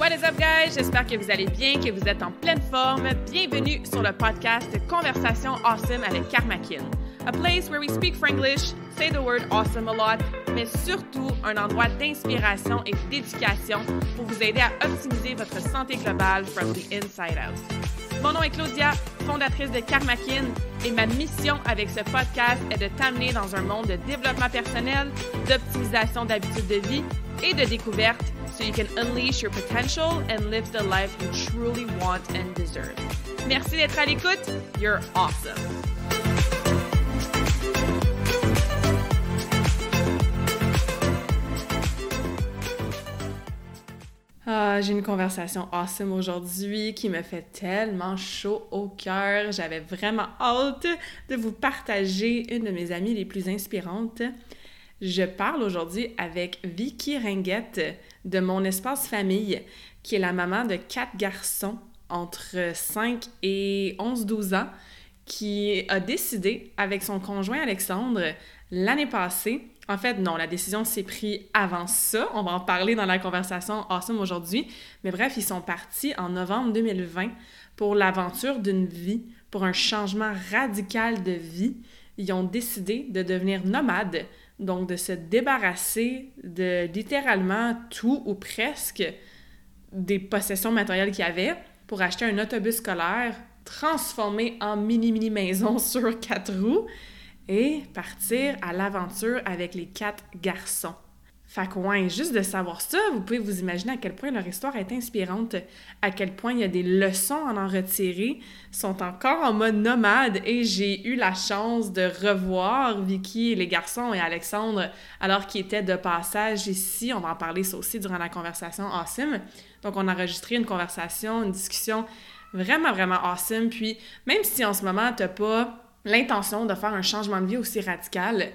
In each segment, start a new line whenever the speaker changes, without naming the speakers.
What is up, guys? J'espère que vous allez bien, que vous êtes en pleine forme. Bienvenue sur le podcast Conversation Awesome avec Karmakin. A place where we speak Franglish, say the word awesome a lot, mais surtout un endroit d'inspiration et d'éducation pour vous aider à optimiser votre santé globale from the inside out. Mon nom est Claudia, fondatrice de Karmakin, et ma mission avec ce podcast est de t'amener dans un monde de développement personnel, d'optimisation d'habitudes de vie et de découverte so you can unleash your potential and live the life you truly want and deserve. Merci d'être à l'écoute. You're awesome. Ah, j'ai une conversation awesome aujourd'hui qui me fait tellement chaud au cœur. J'avais vraiment hâte de vous partager une de mes amies les plus inspirantes. Je parle aujourd'hui avec Vicky Ringuette de Mon Espace Famille, qui est la maman de quatre garçons entre 5 et 11-12 ans, qui a décidé avec son conjoint Alexandre l'année passée. En fait, non, la décision s'est prise avant ça. On va en parler dans la conversation Awesome aujourd'hui. Mais bref, ils sont partis en novembre 2020 pour l'aventure d'une vie, pour un changement radical de vie. Ils ont décidé de devenir nomades donc, de se débarrasser de littéralement tout ou presque des possessions matérielles qu'il y avait pour acheter un autobus scolaire transformé en mini-mini maison sur quatre roues et partir à l'aventure avec les quatre garçons. Fait juste de savoir ça, vous pouvez vous imaginer à quel point leur histoire est inspirante, à quel point il y a des leçons à en retirer, sont encore en mode nomade et j'ai eu la chance de revoir Vicky, les garçons et Alexandre alors qu'ils étaient de passage ici. On va en parler ça aussi durant la conversation awesome. Donc, on a enregistré une conversation, une discussion vraiment, vraiment awesome. Puis, même si en ce moment, tu n'as pas l'intention de faire un changement de vie aussi radical,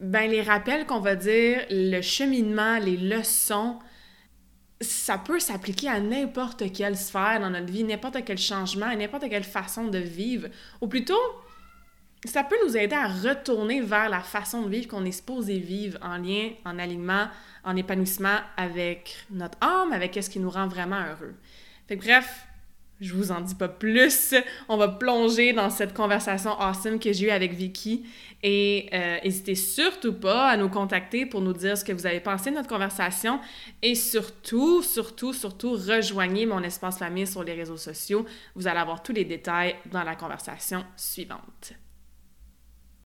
ben les rappels qu'on va dire, le cheminement, les leçons, ça peut s'appliquer à n'importe quelle sphère dans notre vie, n'importe quel changement, n'importe quelle façon de vivre. Ou plutôt, ça peut nous aider à retourner vers la façon de vivre qu'on est supposé vivre en lien, en alignement, en épanouissement avec notre âme, avec ce qui nous rend vraiment heureux. Fait que bref, je vous en dis pas plus. On va plonger dans cette conversation awesome que j'ai eue avec Vicky. Et euh, n'hésitez surtout pas à nous contacter pour nous dire ce que vous avez pensé de notre conversation. Et surtout, surtout, surtout, rejoignez mon espace famille sur les réseaux sociaux. Vous allez avoir tous les détails dans la conversation suivante.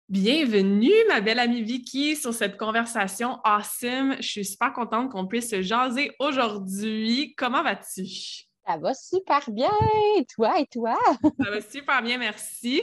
Bienvenue, ma belle amie Vicky, sur cette conversation awesome. Je suis super contente qu'on puisse se jaser aujourd'hui. Comment vas-tu?
Ça va super bien. Toi et toi?
Ça va super bien, merci.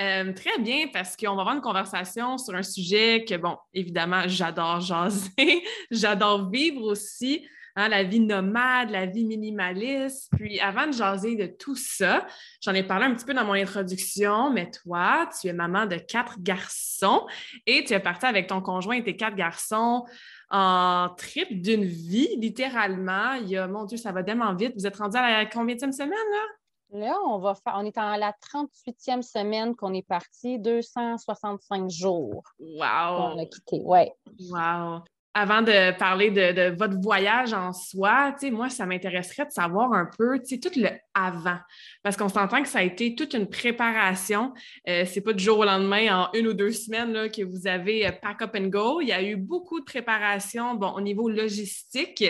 Euh, très bien, parce qu'on va avoir une conversation sur un sujet que, bon, évidemment, j'adore jaser, j'adore vivre aussi, hein, la vie nomade, la vie minimaliste. Puis avant de jaser de tout ça, j'en ai parlé un petit peu dans mon introduction, mais toi, tu es maman de quatre garçons et tu es partie avec ton conjoint et tes quatre garçons en trip d'une vie, littéralement. Il y a, mon Dieu, ça va tellement vite. Vous êtes rendu à la combien de semaine, là?
Là, on va faire, on est en la 38e semaine qu'on est parti, 265 jours.
Wow!
On a quitté, ouais.
Wow! Avant de parler de, votre voyage en soi, moi, ça m'intéresserait de savoir un peu, tout le avant. Parce qu'on s'entend que ça a été toute une préparation. Euh, c'est pas du jour au lendemain, en une ou deux semaines, que vous avez euh, pack up and go. Il y a eu beaucoup de préparation, bon, au niveau logistique,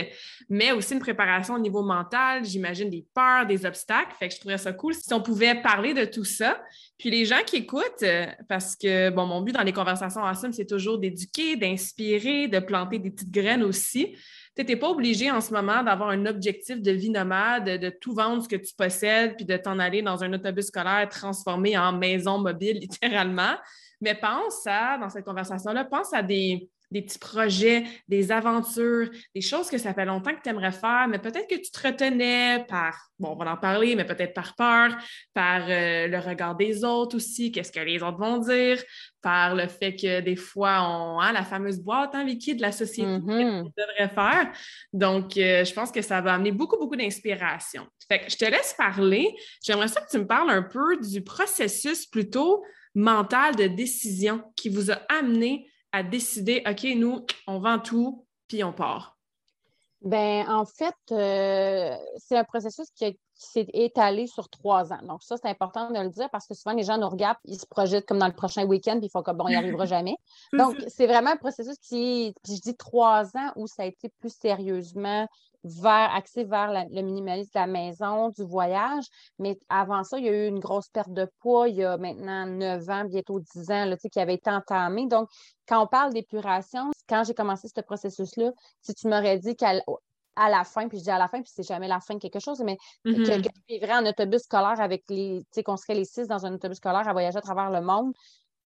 mais aussi une préparation au niveau mental, j'imagine des peurs, des obstacles. Fait que je trouverais ça cool si on pouvait parler de tout ça. Puis les gens qui écoutent, euh, parce que, mon but dans les conversations en somme, c'est toujours d'éduquer, d'inspirer, de planter des petites graines aussi. Tu n'es pas obligé en ce moment d'avoir un objectif de vie nomade, de, tout vendre ce que tu possèdes, puis de t'en aller dans un autobus scolaire transformé en maison mobile, littéralement. Mais pense à, dans cette conversation-là, pense à des, des petits projets, des aventures, des choses que ça fait longtemps que tu aimerais faire, mais peut-être que tu te retenais par, bon, on va en parler, mais peut-être par peur, par euh, le regard des autres aussi, qu'est-ce que les autres vont dire, par le fait que des fois, on a hein, la fameuse boîte, hein, Vicky, de la société mm devrait faire. Donc, euh, je pense que ça va amener beaucoup, beaucoup d'inspiration. Fait que je te laisse parler. J'aimerais ça que tu me parles un peu du processus plutôt mental de décision qui vous a amené à décider, OK, nous, on vend tout, puis on part?
Ben, en fait, euh, c'est un processus qui, s'est étalé sur trois ans. Donc, ça, c'est important de le dire parce que souvent, les gens nous regardent, ils se projettent comme dans le prochain week-end, puis ils font comme bon, il n'y arrivera jamais. Donc, c'est vraiment un processus qui, puis je dis trois ans où ça a été plus sérieusement vers, axé vers le minimalisme de la maison, du voyage. Mais avant ça, il y a eu une grosse perte de poids il y a maintenant neuf ans, bientôt dix ans, là, qui avait été entamé. Donc, quand on parle d'épuration, quand j'ai commencé ce processus-là, si tu m'aurais dit qu'à à la fin, puis je dis à la fin, puis c'est jamais la fin de quelque chose, mais que, tu vivrais en autobus scolaire avec les, tu sais, qu'on serait les six dans un autobus scolaire à voyager à travers le monde,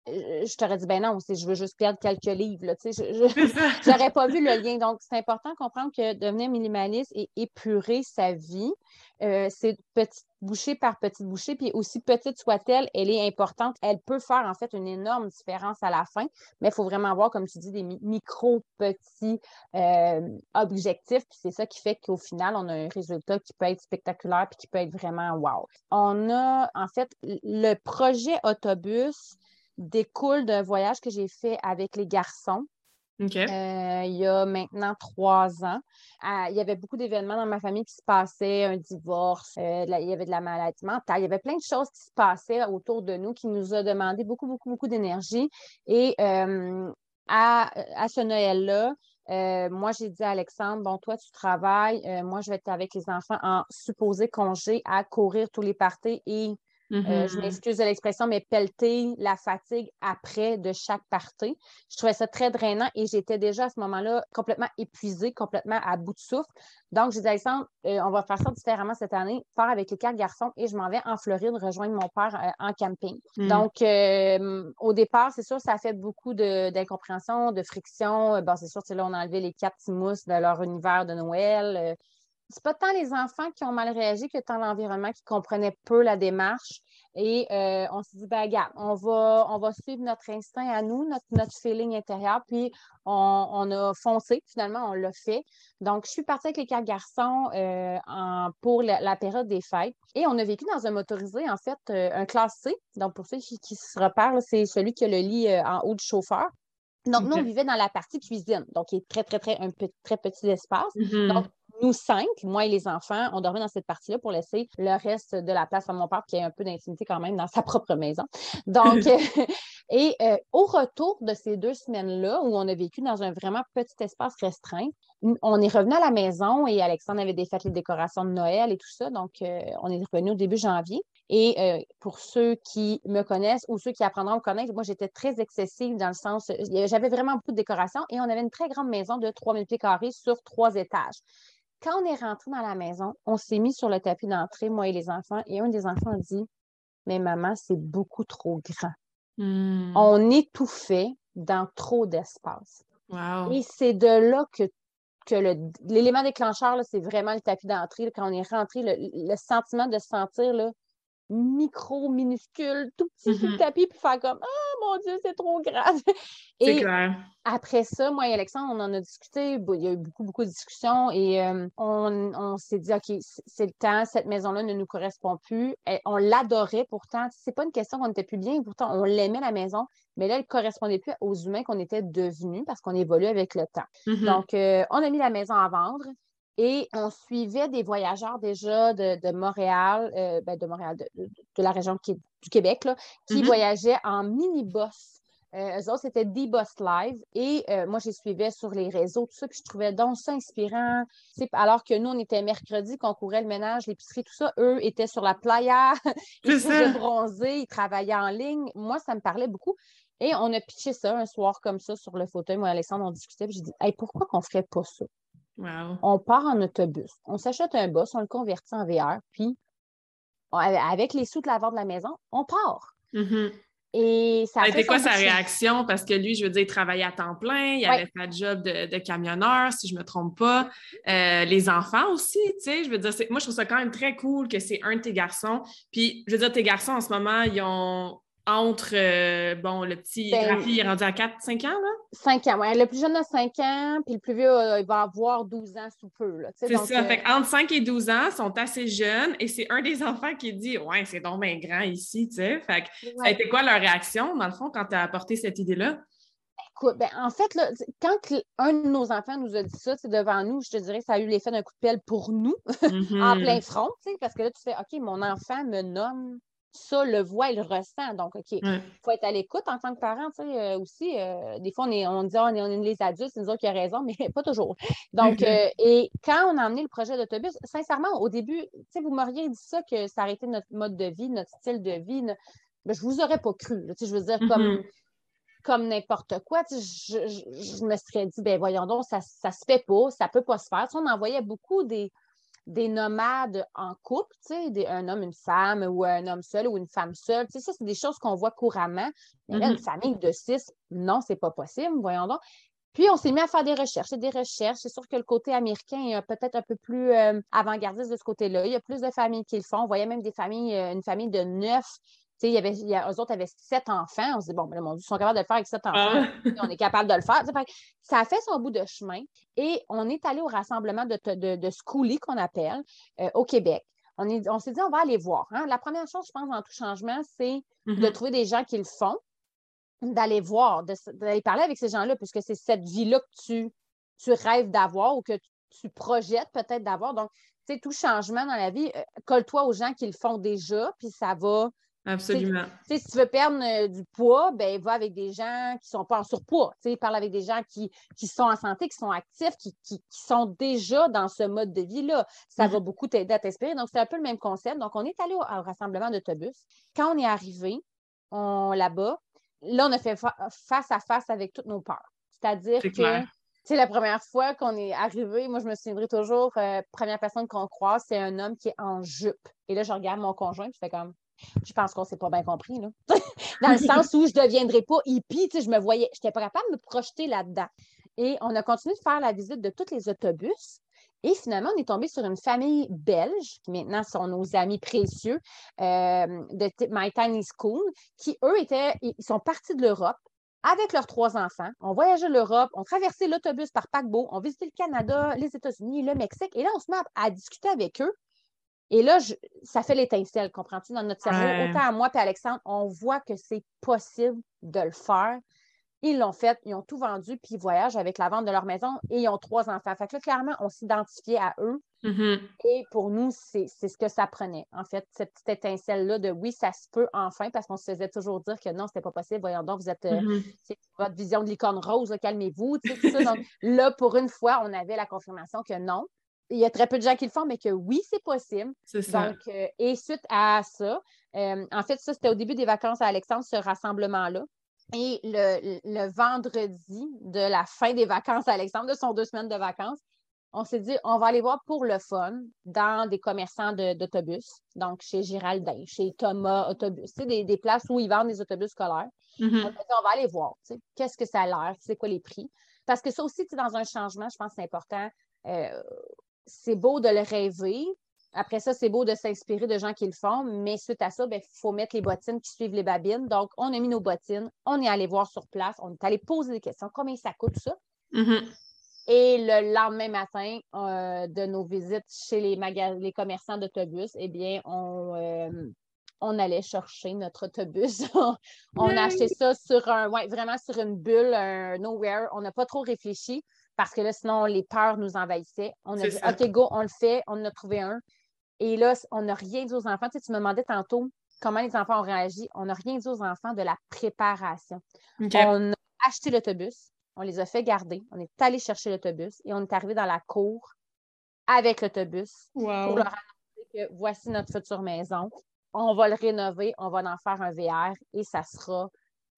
je t'aurais dit, ben non, je veux juste perdre quelques livres. Je n'aurais pas vu le lien. Donc, c'est important de comprendre que devenir minimaliste et épurer sa vie, euh, c'est petite bouchée par petite bouchée, puis aussi petite soit-elle, elle est importante. Elle peut faire en fait une énorme différence à la fin, mais il faut vraiment avoir, comme tu dis, des micro-petits euh, objectifs, puis c'est ça qui fait qu'au final, on a un résultat qui peut être spectaculaire, puis qui peut être vraiment wow. On a en fait le projet autobus découle d'un voyage que j'ai fait avec les garçons. Euh, il y a maintenant trois ans. Il y avait beaucoup d'événements dans ma famille qui se passaient, un divorce, euh, il y avait de la maladie mentale, il y avait plein de choses qui se passaient autour de nous qui nous a demandé beaucoup, beaucoup, beaucoup d'énergie. Et euh, à, ce Noël-là, moi, j'ai dit à Alexandre, bon, toi, tu travailles, moi, je vais être avec les enfants en supposé congé à courir tous les parties et euh, je mm-hmm. m'excuse de l'expression, mais pelleter la fatigue après de chaque partie. Je trouvais ça très drainant et j'étais déjà à ce moment-là complètement épuisée, complètement à bout de souffle. Donc, j'ai dit, Alexandre, euh, on va faire ça différemment cette année, faire avec les quatre garçons et je m'en vais en Floride rejoindre mon père euh, en camping. Mm. Donc, au départ, c'est sûr, ça a fait beaucoup d'incompréhension, de, friction. Bon, c'est sûr, là, on a enlevé les quatre mousses de leur univers de Noël c'est pas tant les enfants qui ont mal réagi que tant l'environnement qui comprenait peu la démarche. Et euh, on s'est dit, ben, regarde, on va, on va suivre notre instinct à nous, notre, notre feeling intérieur, puis on, a foncé, finalement, on l'a fait. Donc, je suis partie avec les quatre garçons euh, en, pour la, période des fêtes. Et on a vécu dans un motorisé, en fait, euh, un classe C. Donc, pour ceux qui, se repèrent, c'est celui qui a le lit en haut du chauffeur. Donc, nous, on vivait dans la partie cuisine, donc qui est très, très, très, un très petit espace. Mm-hmm. Donc, nous cinq, moi et les enfants, on dormait dans cette partie-là pour laisser le reste de la place à mon père qui a un peu d'intimité quand même dans sa propre maison. Donc, et euh, au retour de ces deux semaines-là, où on a vécu dans un vraiment petit espace restreint, on est revenu à la maison et Alexandre avait défait les décorations de Noël et tout ça. Donc, euh, on est revenu au début janvier. Et euh, pour ceux qui me connaissent ou ceux qui apprendront à me connaître, moi, j'étais très excessive dans le sens, j'avais vraiment beaucoup de décorations et on avait une très grande maison de 3000 pieds carrés sur trois étages. Quand on est rentré dans la maison, on s'est mis sur le tapis d'entrée, moi et les enfants, et un des enfants a dit Mais maman, c'est beaucoup trop grand. Hmm. On étouffait dans trop d'espace. Et c'est de là que, que l'élément déclencheur, c'est vraiment le tapis d'entrée. Quand on est rentré, le, sentiment de se sentir là, micro, minuscule, tout petit sur le mm-hmm. tapis, puis faire comme Ah mon Dieu, c'est trop grave. Et clair. après ça, moi et Alexandre, on en a discuté. Il y a eu beaucoup, beaucoup de discussions et euh, on, s'est dit OK, c'est le temps, cette maison-là ne nous correspond plus. on l'adorait pourtant. C'est pas une question qu'on n'était plus bien, pourtant on l'aimait la maison, mais là, elle ne correspondait plus aux humains qu'on était devenus parce qu'on évolue avec le temps. Mm-hmm. Donc, euh, on a mis la maison à vendre. Et on suivait des voyageurs déjà de, Montréal, euh, ben de Montréal, de, la région du Québec, là, qui mm-hmm. voyageaient en mini-bus. Euh, eux autres, c'était D-Bus Live. Et euh, moi, j'ai suivais sur les réseaux, tout ça, puis je trouvais donc ça inspirant. alors que nous, on était mercredi, qu'on courait le ménage, l'épicerie, tout ça. Eux étaient sur la playa, ils faisaient bronzer, ils travaillaient en ligne. Moi, ça me parlait beaucoup. Et on a pitché ça un soir comme ça sur le fauteuil. Moi et Alexandre, on discutait. J'ai dit, hey, pourquoi qu'on ferait pas ça? On part en autobus. On s'achète un bus, on le convertit en VR, puis avec les sous de la vente de la maison, on part.
Mm-hmm. Et ça a été quoi sa réaction? Parce que lui, je veux dire, il travaillait à temps plein, il avait fait job de, camionneur, si je ne me trompe pas. Euh, les enfants aussi, tu sais, je veux dire, moi, je trouve ça quand même très cool que c'est un de tes garçons. Puis, je veux dire, tes garçons, en ce moment, ils ont entre, euh, bon, le petit ben, il est rendu à 4-5 ans, là?
5 ans, oui. Le plus jeune a 5 ans, puis le plus vieux, euh, il va avoir 12 ans sous peu,
C'est ça. Euh, fait entre 5 et 12 ans, ils sont assez jeunes, et c'est un des enfants qui dit « Ouais, c'est donc bien grand ici, tu sais. » Fait que ça a été quoi leur réaction, dans le fond, quand tu as apporté cette idée-là?
Écoute, ben, en fait, là, quand un de nos enfants nous a dit ça, devant nous, je te dirais que ça a eu l'effet d'un coup de pelle pour nous, en plein mm-hmm. front, parce que là, tu fais OK, mon enfant me nomme ça, le voit, il le ressent. Donc, OK, il faut être à l'écoute en tant que parent, tu sais, euh, aussi. Euh, des fois, on, est, on dit, ah, on, est, on est les adultes, c'est nous autres qui avons raison, mais pas toujours. Donc, euh, et quand on a emmené le projet d'autobus, sincèrement, au début, tu sais, vous m'auriez dit ça, que ça arrêtait notre mode de vie, notre style de vie. je ben, je vous aurais pas cru. tu sais, je veux dire, comme mm-hmm comme n'importe quoi. Je, je, me serais dit, ben voyons donc, ça ne se fait pas, ça ne peut pas se faire. on envoyait beaucoup des, des nomades en couple, des, un homme, une femme, ou un homme seul ou une femme seule. ça, c'est des choses qu'on voit couramment. Mais là, une mm-hmm. famille de six, non, c'est pas possible, voyons donc. Puis, on s'est mis à faire des recherches. Et des recherches. C'est sûr que le côté américain est peut-être un peu plus euh, avant-gardiste de ce côté-là. Il y a plus de familles qui le font. On voyait même des familles, euh, une famille de neuf il y avait, il y a, eux autres avaient sept enfants. On se dit, bon, ben, mon Dieu, ils sont capables de le faire avec sept ah. enfants. on est capable de le faire. Ça a fait son bout de chemin et on est allé au rassemblement de, de, de qu'on appelle, euh, au Québec. On, on s'est dit, on va aller voir. Hein. La première chose, je pense, dans tout changement, c'est de mm-hmm. trouver des gens qui le font, d'aller voir, d'aller parler avec ces gens-là, puisque c'est cette vie-là que tu, tu rêves d'avoir ou que tu projettes peut-être d'avoir. Donc, tu sais, tout changement dans la vie, euh, colle-toi aux gens qui le font déjà, puis ça va
Absolument.
si tu veux perdre euh, du poids, ben, va avec des gens qui ne sont pas en surpoids. parle avec des gens qui, sont en santé, qui sont actifs, qui, sont déjà dans ce mode de vie-là. Ça va mm-hmm. beaucoup t'aider à t'inspirer. Donc, c'est un peu le même concept. Donc, on est allé au, rassemblement d'autobus. Quand on est arrivé là-bas, là, on a fait face à face avec toutes nos peurs. C'est-à-dire que c'est la première fois qu'on est arrivé, moi, je me souviendrai toujours, euh, première personne qu'on croise, c'est un homme qui est en jupe. Et là, je regarde mon conjoint, je fais comme, je pense qu'on ne s'est pas bien compris, là. Dans le sens où je ne deviendrais pas hippie, je me voyais, je n'étais pas capable de me projeter là-dedans. Et on a continué de faire la visite de tous les autobus. Et finalement, on est tombé sur une famille belge, qui maintenant sont nos amis précieux, euh, de My Tiny School, qui, eux, étaient, ils sont partis de l'Europe avec leurs trois enfants. On voyageait l'Europe, on traversait l'autobus par paquebot, on visitait le Canada, les États-Unis, le Mexique. Et là, on se met à discuter avec eux et là, ça fait l'étincelle, comprends-tu, dans notre cerveau. Autant à moi et Alexandre, on voit que c'est possible de le faire. Ils l'ont fait, ils ont tout vendu, puis ils voyagent avec la vente de leur maison et ils ont trois enfants. Fait que là, clairement, on s'identifiait à eux.
Mm-hmm.
Et pour nous, c'est ce que ça prenait. En fait, cette petite étincelle-là de oui, ça se peut enfin, parce qu'on se faisait toujours dire que non, c'était pas possible. Voyons donc, vous êtes euh, mm-hmm. votre vision de licorne rose, calmez-vous. Donc là, pour une fois, on avait la confirmation que non, il y a très peu de gens qui le font, mais que oui, c'est possible.
C'est ça.
Donc, euh, et suite à ça, euh, en fait, ça, c'était au début des vacances à Alexandre, ce rassemblement-là. Et le, vendredi de la fin des vacances à Alexandre, de son deux semaines de vacances, on s'est dit, on va aller voir pour le fun dans des commerçants d'autobus, donc chez Giraldin, chez Thomas Autobus, des, des places où ils vendent des autobus scolaires.
Mm-hmm.
on, va aller voir, qu'est-ce que ça a l'air, c'est quoi les prix? Parce que ça aussi, dans un changement, je pense que c'est important. Euh, c'est beau de le rêver. Après ça, c'est beau de s'inspirer de gens qui le font, mais suite à ça, il ben, faut mettre les bottines qui suivent les babines. Donc, on a mis nos bottines, on est allé voir sur place, on est allé poser des questions. Combien ça coûte ça?
Mm-hmm.
Et le lendemain matin euh, de nos visites chez les, les commerçants d'autobus, eh bien, on, euh, on allait chercher notre autobus. on a acheté ça sur un, ouais, vraiment sur une bulle, un nowhere. On n'a pas trop réfléchi parce que là, sinon, les peurs nous envahissaient. On a dit, OK, go, on le fait, on en a trouvé un. Et là, on n'a rien dit aux enfants. Tu, sais, tu me demandais tantôt comment les enfants ont réagi. On n'a rien dit aux enfants de la préparation. On a acheté l'autobus, on les a fait garder, on est allé chercher l'autobus et on est arrivé dans la cour avec l'autobus
pour
leur annoncer que voici notre future maison. On va le rénover, on va en faire un VR et ça sera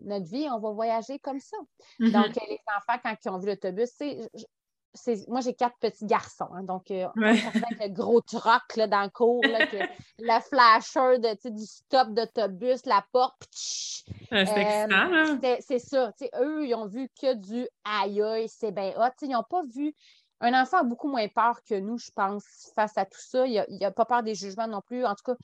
notre vie, on va voyager comme ça.
Mm-hmm.
Donc, les enfants, quand ils ont vu l'autobus, c'est moi, j'ai quatre petits garçons. Hein, donc, euh, avec le gros truck là, dans le cours, la flasher de, du stop d'autobus, la porte.
Euh,
c'est ça. Eux, ils ont vu que du aïe aïe, c'est bien hot. Ils n'ont pas vu. Un enfant a beaucoup moins peur que nous, je pense, face à tout ça. Il n'a a pas peur des jugements non plus. En tout cas,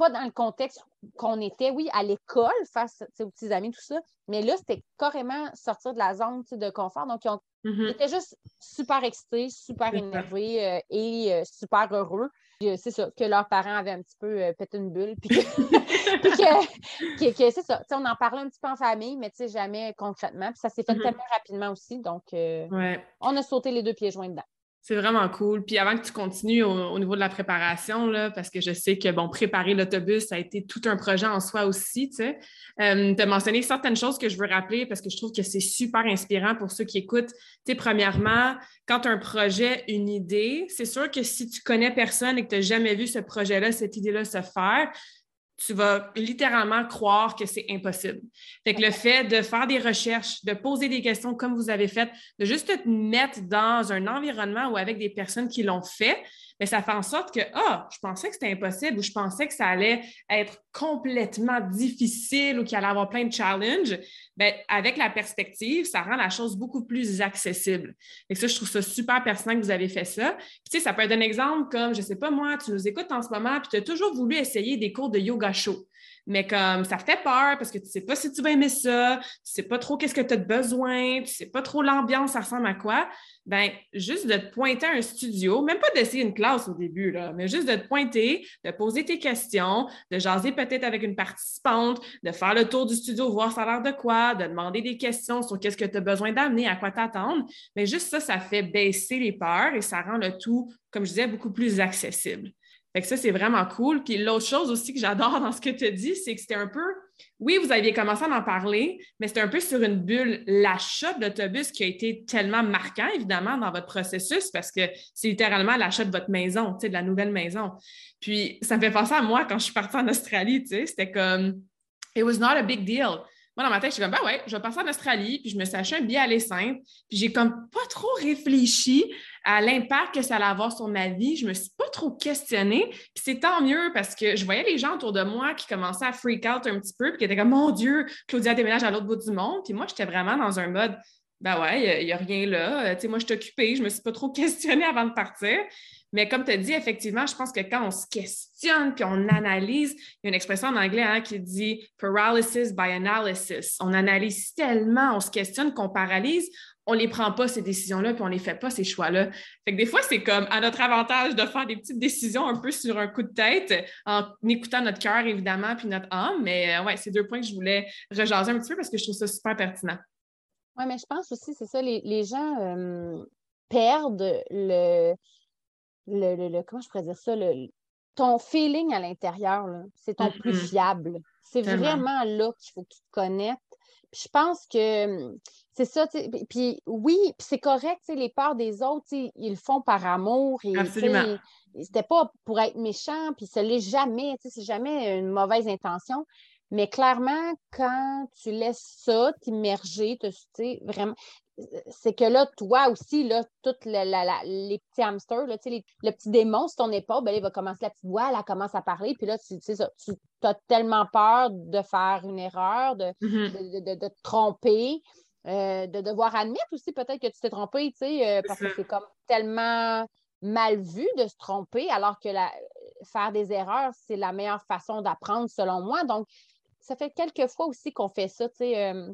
pas dans le contexte qu'on était, oui, à l'école, face aux petits amis, tout ça, mais là, c'était carrément sortir de la zone de confort. Donc, ils, mm-hmm. étaient juste super excités, super énervés euh, et euh, super heureux. Euh, c'est ça, que leurs parents avaient un petit peu pété une bulle. Puis que, c'est ça, on en parlait un petit peu en famille, mais jamais concrètement. Puis ça s'est fait mm-hmm. tellement rapidement aussi. Donc, on a sauté les deux pieds joints dedans.
C'est vraiment cool. Puis avant que tu continues au, niveau de la préparation, là, parce que je sais que, bon, préparer l'autobus, ça a été tout un projet en soi aussi, tu sais. Euh, as mentionné certaines choses que je veux rappeler parce que je trouve que c'est super inspirant pour ceux qui écoutent. Tu sais, premièrement, quand un projet, une idée, c'est sûr que si tu connais personne et que tu n'as jamais vu ce projet-là, cette idée-là se faire, tu vas littéralement croire que c'est impossible. Fait que le fait de faire des recherches, de poser des questions comme vous avez fait, de juste te mettre dans un environnement ou avec des personnes qui l'ont fait, mais ça fait en sorte que, ah, je pensais que c'était impossible ou je pensais que ça allait être complètement difficile ou qu'il allait avoir plein de challenges. Bien, avec la perspective, ça rend la chose beaucoup plus accessible. Et ça, je trouve ça super pertinent que vous avez fait ça. Puis, tu sais, ça peut être un exemple comme, je sais pas moi, tu nous écoutes en ce moment, puis tu as toujours voulu essayer des cours de yoga chaud mais comme ça fait peur parce que tu ne sais pas si tu vas aimer ça, tu ne sais pas trop qu'est-ce que tu as besoin, tu ne sais pas trop l'ambiance, ça ressemble à quoi, ben juste de te pointer à un studio, même pas d'essayer une classe au début, là, mais juste de te pointer, de poser tes questions, de jaser peut-être avec une participante, de faire le tour du studio, voir ça a l'air de quoi, de demander des questions sur qu'est-ce que tu as besoin d'amener, à quoi t'attendre. Mais juste ça, ça fait baisser les peurs et ça rend le tout, comme je disais, beaucoup plus accessible. Fait que ça, c'est vraiment cool. Puis l'autre chose aussi que j'adore dans ce que tu dit, c'est que c'était un peu, oui, vous aviez commencé à en parler, mais c'était un peu sur une bulle l'achat de l'autobus qui a été tellement marquant, évidemment, dans votre processus parce que c'est littéralement l'achat de votre maison, de la nouvelle maison. Puis ça me fait penser à moi quand je suis partie en Australie, c'était comme, it was not a big deal. Moi, dans ma tête, je suis comme, ben ouais, je vais passer en Australie, puis je me suis acheté un billet aller simple, puis j'ai comme pas trop réfléchi à l'impact que ça allait avoir sur ma vie. Je me suis pas trop questionnée, puis c'est tant mieux parce que je voyais les gens autour de moi qui commençaient à freak out un petit peu, puis qui étaient comme, mon Dieu, Claudia déménage à l'autre bout du monde, puis moi, j'étais vraiment dans un mode, ben ouais, il n'y a, rien là. Tu sais, moi, je suis occupée, je me suis pas trop questionnée avant de partir. Mais comme tu as dit, effectivement, je pense que quand on se questionne puis on analyse, il y a une expression en anglais hein, qui dit paralysis by analysis. On analyse tellement, on se questionne qu'on paralyse, on ne les prend pas, ces décisions-là, puis on ne les fait pas, ces choix-là. Fait que des fois, c'est comme à notre avantage de faire des petites décisions un peu sur un coup de tête, en écoutant notre cœur, évidemment, puis notre âme. Mais euh, ouais, c'est deux points que je voulais rejaser un petit peu parce que je trouve ça super pertinent.
Oui, mais je pense aussi, c'est ça, les, gens euh, perdent le, le, comment je pourrais dire ça, le, ton feeling à l'intérieur, c'est ton plus mm-hmm. fiable. C'est vraiment là qu'il faut que tu te connectes. je pense que hum, c'est ça, puis oui, c'est correct, les peurs des autres, ils le font par amour. Et,
Absolument.
C'était pas pour être méchant, puis ce n'est jamais, c'est jamais une mauvaise intention. Mais clairement, quand tu laisses ça t'immerger, vraiment, c'est que là, toi aussi, là, toutes les petits hamsters, là, les, le petit démon sur ton épaule, ben, il va commencer la petite voix, elle commence à parler, puis là, tu, tu as tellement peur de faire une erreur, de, mm-hmm. de, te tromper, euh, de devoir admettre aussi peut-être que tu t'es trompé, euh, parce que c'est comme tellement mal vu de se tromper, alors que faire des erreurs, c'est la meilleure façon d'apprendre, selon moi. Donc, ça fait quelques fois aussi qu'on fait ça, tu sais. Euh,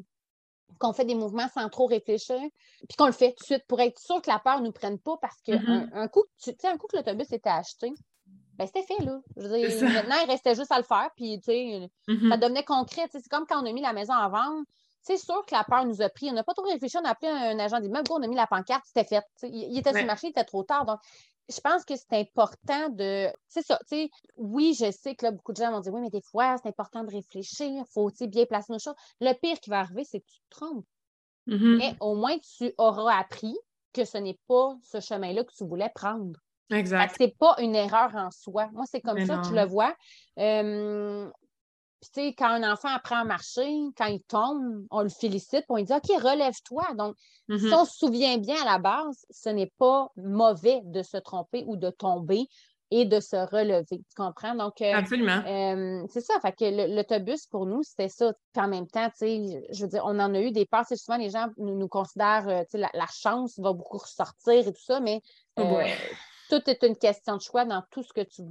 qu'on fait des mouvements sans trop réfléchir, puis qu'on le fait tout de suite pour être sûr que la peur ne nous prenne pas parce qu'un mm-hmm. un coup, tu sais, un coup que l'autobus était acheté, ben c'était fait, là. Je veux dire, maintenant, il restait juste à le faire, puis, tu sais, mm-hmm. ça devenait concret. C'est comme quand on a mis la maison à vendre. C'est sûr que la peur nous a pris. On n'a pas trop réfléchi, on a appelé un agent d'immeuble, on a mis la pancarte, c'était fait. il était sur le marché, il était trop tard. Donc, je pense que c'est important de. C'est ça, tu sais. Oui, je sais que là, beaucoup de gens vont dire oui, mais des fois, c'est important de réfléchir, il faut bien placer nos choses? Le pire qui va arriver, c'est que tu te trompes. Mm-hmm. Mais au moins, tu auras appris que ce n'est pas ce chemin-là que tu voulais prendre.
Exact.
C'est pas une erreur en soi. Moi, c'est comme ça que je le vois. Puis, tu sais, quand un enfant apprend à marcher, quand il tombe, on le félicite, on lui dit OK, relève-toi. Donc, si mm-hmm. on se souvient bien à la base, ce n'est pas mauvais de se tromper ou de tomber et de se relever. Tu comprends? Donc,
euh, Absolument.
Euh, c'est ça. Fait que l'autobus, pour nous, c'était ça. Puis en même temps, tu sais, je veux dire, on en a eu des parts. Souvent, les gens nous, considèrent, euh, tu sais, la, chance va beaucoup ressortir et tout ça, mais oh tout est une question de choix dans tout ce que tu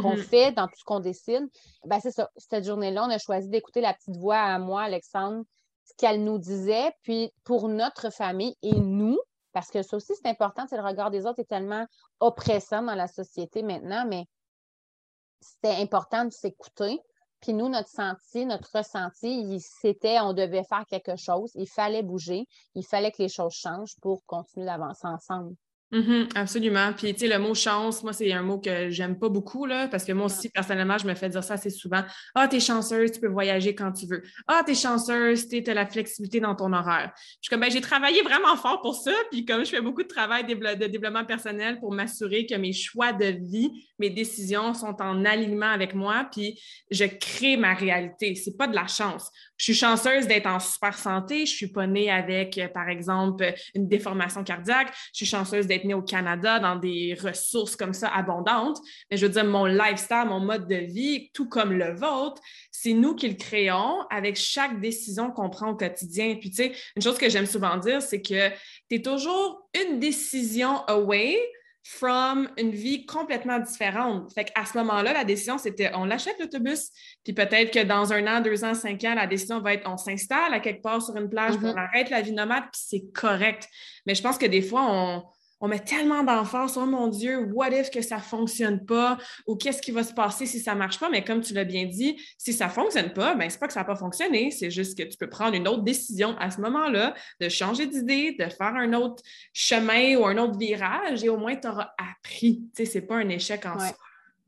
qu'on mm-hmm. fait, dans tout ce qu'on décide, ben c'est ça. Cette journée-là, on a choisi d'écouter la petite voix à moi, Alexandre, ce qu'elle nous disait. Puis pour notre famille et nous, parce que ça aussi, c'est important, c'est le regard des autres est tellement oppressant dans la société maintenant, mais c'était important de s'écouter. Puis nous, notre senti, notre ressenti, c'était on devait faire quelque chose, il fallait bouger, il fallait que les choses changent pour continuer d'avancer ensemble.
Mm-hmm, absolument. Puis, tu sais, le mot chance, moi, c'est un mot que j'aime pas beaucoup, là, parce que moi aussi, personnellement, je me fais dire ça assez souvent. Ah, t'es chanceuse, tu peux voyager quand tu veux. Ah, t'es chanceuse, tu as la flexibilité dans ton horaire. Je suis comme, ben, j'ai travaillé vraiment fort pour ça. Puis, comme je fais beaucoup de travail de développement personnel pour m'assurer que mes choix de vie, mes décisions sont en alignement avec moi, puis je crée ma réalité. C'est pas de la chance. Je suis chanceuse d'être en super santé. Je suis pas née avec, par exemple, une déformation cardiaque. Je suis chanceuse d'être au Canada dans des ressources comme ça abondantes. Mais je veux dire, mon lifestyle, mon mode de vie, tout comme le vôtre, c'est nous qui le créons avec chaque décision qu'on prend au quotidien. Puis, tu sais, une chose que j'aime souvent dire, c'est que tu es toujours une décision away from une vie complètement différente. Fait qu'à ce moment-là, la décision, c'était on l'achète l'autobus, puis peut-être que dans un an, deux ans, cinq ans, la décision va être on s'installe à quelque part sur une plage, mm-hmm. on arrête la vie nomade, puis c'est correct. Mais je pense que des fois, on, on met tellement d'enfance, oh mon Dieu, what if que ça ne fonctionne pas? Ou qu'est-ce qui va se passer si ça ne marche pas? Mais comme tu l'as bien dit, si ça ne fonctionne pas, ben, ce n'est pas que ça n'a pas fonctionné, c'est juste que tu peux prendre une autre décision à ce moment-là, de changer d'idée, de faire un autre chemin ou un autre virage et au moins tu auras appris. Ce n'est pas un échec en soi.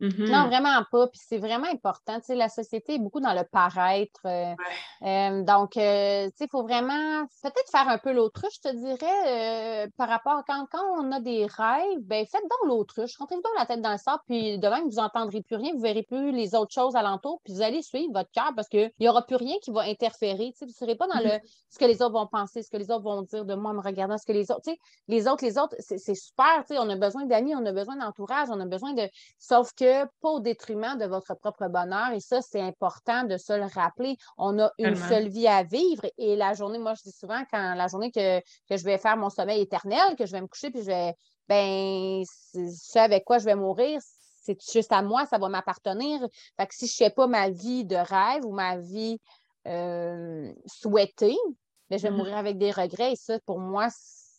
Mm-hmm. Non, vraiment pas. Puis c'est vraiment important. Tu sais, la société est beaucoup dans le paraître. Euh, euh, donc, euh, tu sais, il faut vraiment peut-être faire un peu l'autruche, je te dirais, par rapport quand, quand on a des rêves, ben faites donc l'autruche. Rentrez donc la tête dans le sable, puis demain, vous n'entendrez plus rien, vous ne verrez plus les autres choses alentour, puis vous allez suivre votre cœur parce qu'il n'y aura plus rien qui va interférer. Tu sais, vous ne serez pas dans le mm-hmm. ce que les autres vont penser, ce que les autres vont dire de moi en me regardant, ce que les autres. Tu sais, les autres, les autres, c'est super. Tu sais, on a besoin d'amis, on a besoin d'entourage, on a besoin de. Sauf que pas au détriment de votre propre bonheur. Et ça, c'est important de se le rappeler. On a une seule vie à vivre et la journée, moi, je dis souvent, quand la journée que, je vais faire mon sommeil éternel, que je vais me coucher, puis je vais, ben, c'est avec quoi je vais mourir, c'est juste à moi, ça va m'appartenir. Fait que si je ne fais pas ma vie de rêve ou ma vie euh, souhaitée, ben, je vais mm-hmm. mourir avec des regrets. Et ça, pour moi,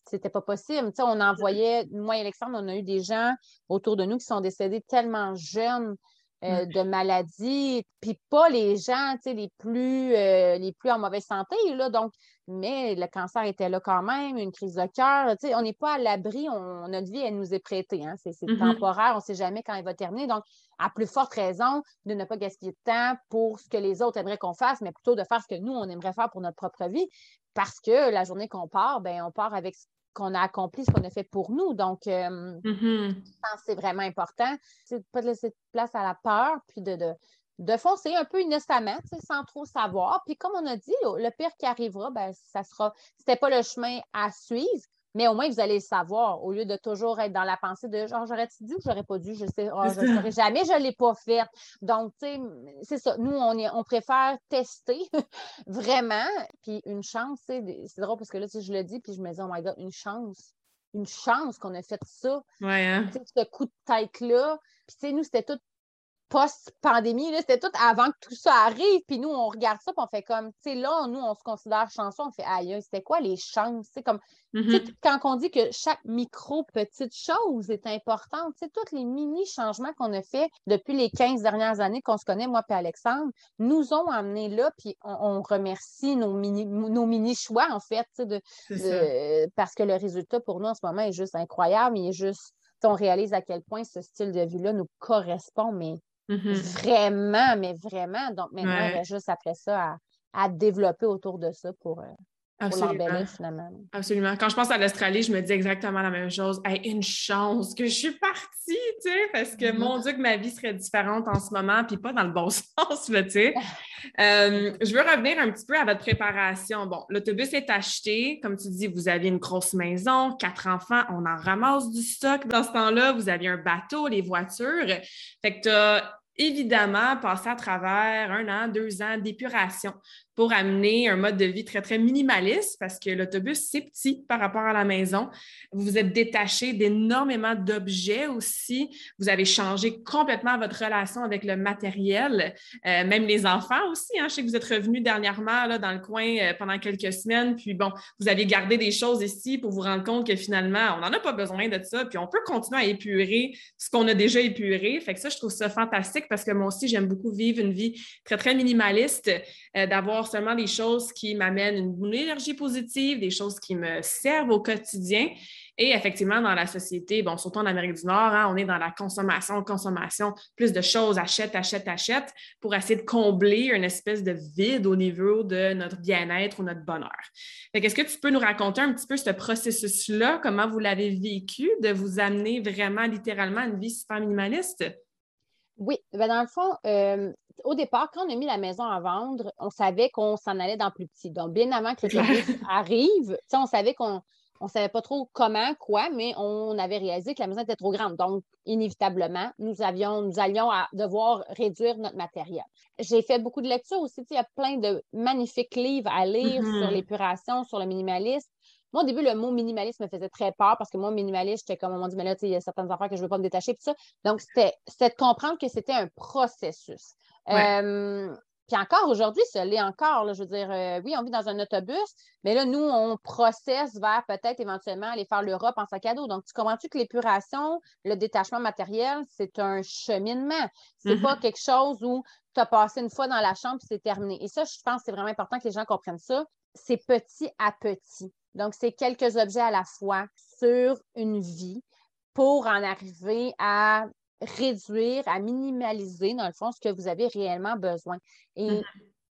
c'était pas possible. Tu on envoyait, moi et Alexandre, on a eu des gens autour de nous qui sont décédés tellement jeunes euh, de maladies, puis pas les gens les plus, euh, les plus en mauvaise santé, là, donc, mais le cancer était là quand même, une crise de cœur, on n'est pas à l'abri, notre vie, elle nous est prêtée, hein, c'est mm-hmm. temporaire, on ne sait jamais quand elle va terminer, donc, à plus forte raison de ne pas gaspiller de temps pour ce que les autres aimeraient qu'on fasse, mais plutôt de faire ce que nous, on aimerait faire pour notre propre vie, parce que la journée qu'on part, ben, on part avec qu'on a accompli, ce qu'on a fait pour nous. Donc, euh, mm-hmm. je pense que c'est vraiment important. C'est de ne pas laisser de place à la peur, puis de, de, foncer un peu innocemment, sans trop savoir. Puis comme on a dit, le pire qui arrivera, ben, ça sera, c'était pas le chemin à suivre, mais au moins, vous allez le savoir, au lieu de toujours être dans la pensée de genre, j'aurais-tu dû ou j'aurais pas dû, je sais, oh, je ne saurais jamais, je ne l'ai pas fait. Donc, tu sais, c'est ça. Nous, on, on préfère tester vraiment. Puis une chance, c'est drôle parce que là, je le dis, puis je me dis, oh my God, une chance. Une chance qu'on a fait ça.
Ouais, hein?
Ce coup de tête-là. Puis, tu sais, nous, c'était tout post-pandémie, c'était tout avant que tout ça arrive. Puis nous, on regarde ça, puis on fait comme, tu sais, là, nous, on se considère chanceux, on fait, aïe, c'était quoi les chances? C'est comme, mm-hmm. quand on dit que chaque micro-petite chose est importante, tu sais, tous les mini-changements qu'on a fait depuis les 15 dernières années qu'on se connaît, moi et Alexandre, nous ont amenés là, puis on, remercie nos mini, nos mini-choix, en fait, de, parce que le résultat pour nous en ce moment est juste incroyable, il est juste on réalise à quel point ce style de vie-là nous correspond, mais Mm-hmm. Vraiment, mais vraiment. Donc maintenant, il y a juste après ça à, développer autour de ça pour, euh, l'embellir finalement.
Absolument. Quand je pense à l'Australie, je me dis exactement la même chose. une chance que je suis partie, tu sais, parce que mm-hmm. mon Dieu, que ma vie serait différente en ce moment, puis pas dans le bon sens, tu sais. Euh, je veux revenir un petit peu à votre préparation. Bon, l'autobus est acheté. Comme tu dis, vous aviez une grosse maison, quatre enfants, on en ramasse du stock dans ce temps-là. Vous aviez un bateau, les voitures. Fait que tu as évidemment passé à travers un an, deux ans d'épuration. Pour amener un mode de vie très, très minimaliste parce que l'autobus, c'est petit par rapport à la maison. Vous vous êtes détaché d'énormément d'objets aussi. Vous avez changé complètement votre relation avec le matériel, euh, même les enfants aussi. Hein. Je sais que vous êtes revenus dernièrement là, dans le coin euh, pendant quelques semaines, puis bon, vous avez gardé des choses ici pour vous rendre compte que finalement, on n'en a pas besoin de ça, puis on peut continuer à épurer ce qu'on a déjà épuré. Fait que ça, je trouve ça fantastique parce que moi aussi, j'aime beaucoup vivre une vie très, très minimaliste, euh, d'avoir des choses qui m'amènent une, énergie positive, des choses qui me servent au quotidien. Et effectivement, dans la société, bon, surtout en Amérique du Nord, hein, on est dans la consommation, consommation, plus de choses, achète, achète, achète, pour essayer de combler une espèce de vide au niveau de notre bien-être ou notre bonheur. Est-ce que tu peux nous raconter un petit peu ce processus-là, comment vous l'avez vécu, de vous amener vraiment littéralement à une vie super minimaliste?
Oui, ben dans le fond, euh, au départ, quand on a mis la maison à vendre, on savait qu'on s'en allait dans plus petit. Donc, bien avant que le arrive, on savait qu'on ne savait pas trop comment, quoi, mais on avait réalisé que la maison était trop grande. Donc, inévitablement, nous, avions, nous allions devoir réduire notre matériel. J'ai fait beaucoup de lectures aussi. Il y a plein de magnifiques livres à lire mm-hmm. sur l'épuration, sur le minimalisme. Moi, au début, le mot minimaliste me faisait très peur parce que moi, minimaliste, j'étais comme, on m'a dit, mais là, il y a certaines affaires que je ne veux pas me détacher, tout ça. Donc, c'était de comprendre que c'était un processus. Euh, puis encore aujourd'hui, ça l'est encore. je veux dire, euh, oui, on vit dans un autobus, mais là, nous, on processe vers peut-être éventuellement aller faire l'Europe en sac à dos. Donc, tu comprends-tu que l'épuration, le détachement matériel, c'est un cheminement? C'est n'est pas quelque chose où tu as passé une fois dans la chambre et c'est terminé. Et ça, je pense que c'est vraiment important que les gens comprennent ça. C'est petit à petit. Donc, c'est quelques objets à la fois sur une vie pour en arriver à réduire, à minimaliser, dans le fond, ce que vous avez réellement besoin. Et mm-hmm.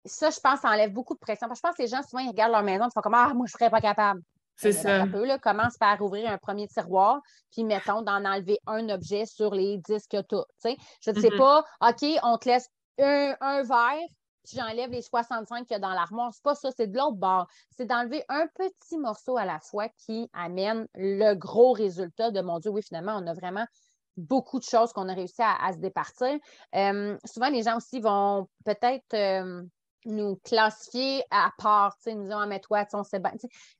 ça, je pense, ça enlève beaucoup de pression. Parce que je pense que les gens, souvent, ils regardent leur maison et font comme Ah, moi, je ne serais pas capable.
C'est ça.
Un peu, là, commence par ouvrir un premier tiroir, puis mettons d'en enlever un objet sur les disques que tu as. Je ne sais mm-hmm. pas, OK, on te laisse un, un verre, j'enlève les 65 qu'il y a dans l'armoire. C'est pas ça, c'est de l'autre bord. C'est d'enlever un petit morceau à la fois qui amène le gros résultat de mon Dieu, oui, finalement, on a vraiment beaucoup de choses qu'on a réussi à, se départir. Euh, souvent, les gens aussi vont peut-être euh, nous classifier à part, nous disons, ah, mais toi, on sait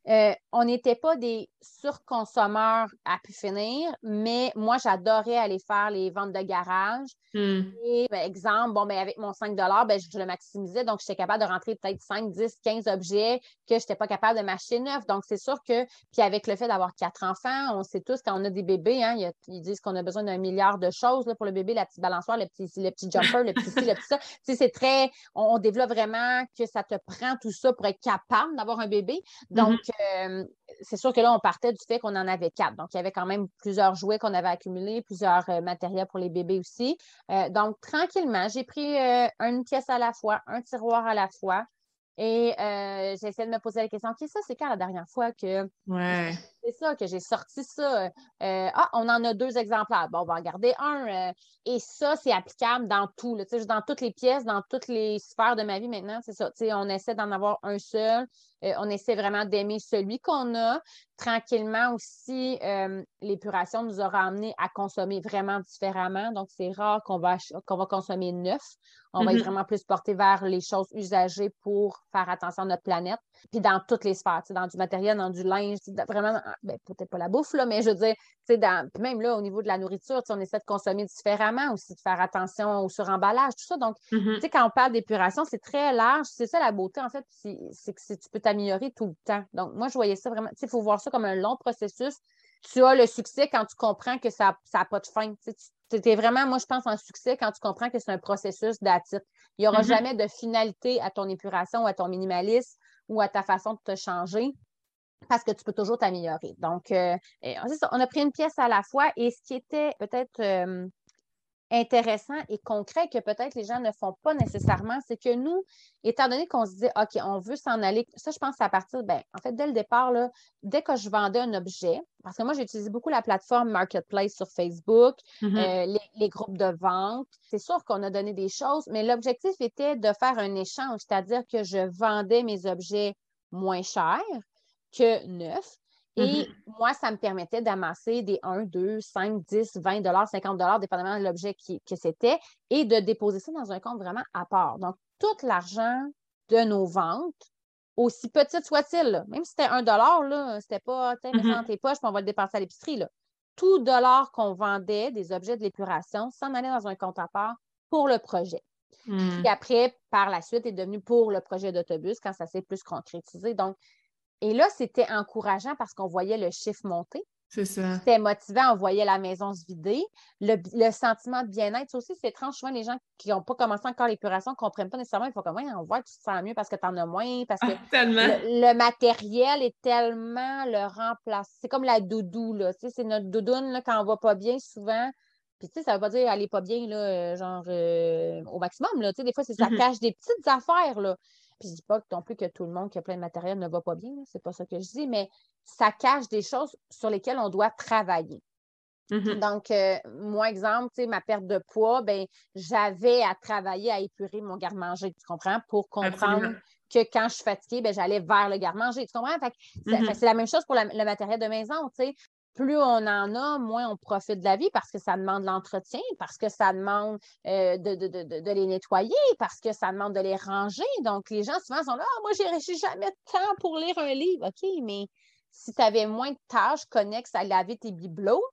euh, on n'était pas des surconsommeurs à pu finir, mais moi, j'adorais aller faire les ventes de garage. Hmm. Et, ben, exemple, bon, ben, avec mon 5 ben, je, le maximisais, donc j'étais capable de rentrer peut-être 5, 10, 15 objets que je n'étais pas capable de m'acheter neuf. Donc, c'est sûr que, puis avec le fait d'avoir quatre enfants, on sait tous quand on a des bébés, hein, ils disent qu'on a besoin d'un milliard de choses là, pour le bébé, la petite balançoire, le petit, le petit jumper, le petit ci, le petit ça. c'est très, on développe vraiment que ça te prend tout ça pour être capable d'avoir un bébé. Donc, mm-hmm. euh, c'est sûr que là, on partait du fait qu'on en avait quatre. Donc, il y avait quand même plusieurs jouets qu'on avait accumulés, plusieurs euh, matériels pour les bébés aussi. Euh, donc, tranquillement, j'ai pris une pièce à la fois, un tiroir à la fois. Et j'ai essayé de me poser la question, OK, ça, c'est quand la dernière fois que
ouais.
C'est ça, que j'ai sorti ça? ah, on en a deux exemplaires. Bon, on va en garder un. et ça, c'est applicable dans tout, là, dans toutes les pièces, dans toutes les sphères de ma vie maintenant, c'est ça. On essaie d'en avoir un seul. on essaie vraiment d'aimer celui qu'on a. Tranquillement aussi, l'épuration nous aura amené à consommer vraiment différemment. Donc, c'est rare qu'on va, qu'on va consommer neuf. On va être mm-hmm. vraiment plus porté vers les choses usagées pour faire attention à notre planète. Puis dans toutes les sphères, dans du matériel, dans du linge, vraiment, ben, peut-être pas la bouffe, là, mais je veux dire, dans, même là, au niveau de la nourriture, on essaie de consommer différemment aussi, de faire attention au suremballage, tout ça. Donc, mm-hmm. tu sais, quand on parle d'épuration, c'est très large. C'est ça la beauté, en fait, c'est que tu peux t'améliorer tout le temps. Donc, moi, je voyais ça vraiment, il faut voir ça comme un long processus tu as le succès quand tu comprends que ça n'a pas de fin. C'était vraiment, moi, je pense en succès quand tu comprends que c'est un processus d'attitude. Il n'y aura mm-hmm. jamais de finalité à ton épuration ou à ton minimalisme ou à ta façon de te changer parce que tu peux toujours t'améliorer. Donc, euh, on a pris une pièce à la fois et ce qui était peut-être euh, intéressant et concret que peut-être les gens ne font pas nécessairement, c'est que nous, étant donné qu'on se dit, OK, on veut s'en aller, ça, je pense à partir, ben, en fait, dès le départ, là, dès que je vendais un objet, parce que moi, j'ai utilisé beaucoup la plateforme Marketplace sur Facebook, mm-hmm. euh, les, groupes de vente. C'est sûr qu'on a donné des choses, mais l'objectif était de faire un échange, c'est-à-dire que je vendais mes objets moins chers que neufs et mm-hmm. moi, ça me permettait d'amasser des 1, 2, 5, 10, 20 dollars, 50 dollars, dépendamment de l'objet que c'était, et de déposer ça dans un compte vraiment à part. Donc, tout l'argent de nos ventes, aussi petites soient-ils. Même si c'était un dollar, là, c'était pas, tiens, mm-hmm. dans tes poches, puis on va le dépenser à l'épicerie. Tout dollar qu'on vendait des objets de l'épuration s'en allait dans un compte à part pour le projet. Mm. Puis après, par la suite, est devenu pour le projet d'autobus quand ça s'est plus concrétisé. Donc, et là, c'était encourageant parce qu'on voyait le chiffre monter.
C'est ça.
C'était motivant, on voyait la maison se vider. Le, sentiment de bien-être, aussi, c'est étrange. Souvent, les gens qui n'ont pas commencé encore l'épuration ne comprennent pas nécessairement. Il faut comment on voit que tu te sens mieux parce que tu en as moins, parce que
ah,
le, matériel est tellement le remplace. C'est comme la doudou, là. C'est notre doudoune, là, quand on va pas bien, souvent. Puis, tu sais, ça ne veut pas dire aller pas bien, là, euh, genre, euh, au maximum, là. Tu sais, des fois, ça mm-hmm. cache des petites affaires, là. Puis je dis pas non plus que tout le monde qui a plein de matériel ne va pas bien, c'est pas ça que je dis, mais ça cache des choses sur lesquelles on doit travailler. Mm-hmm. Donc, euh, moi, exemple, ma perte de poids, ben, j'avais à travailler à épurer mon garde-manger, tu comprends, pour comprendre que quand je suis fatiguée, ben, j'allais vers le garde-manger, tu comprends? Mm-hmm. c'est la même chose pour le matériel de maison, tu sais plus on en a, moins on profite de la vie parce que ça demande l'entretien, parce que ça demande euh, de, les nettoyer, parce que ça demande de les ranger. Donc, les gens souvent sont là, ah, moi, j'ai jamais de temps pour lire un livre. OK, mais si tu avais moins de tâches connexes à laver tes bibelots,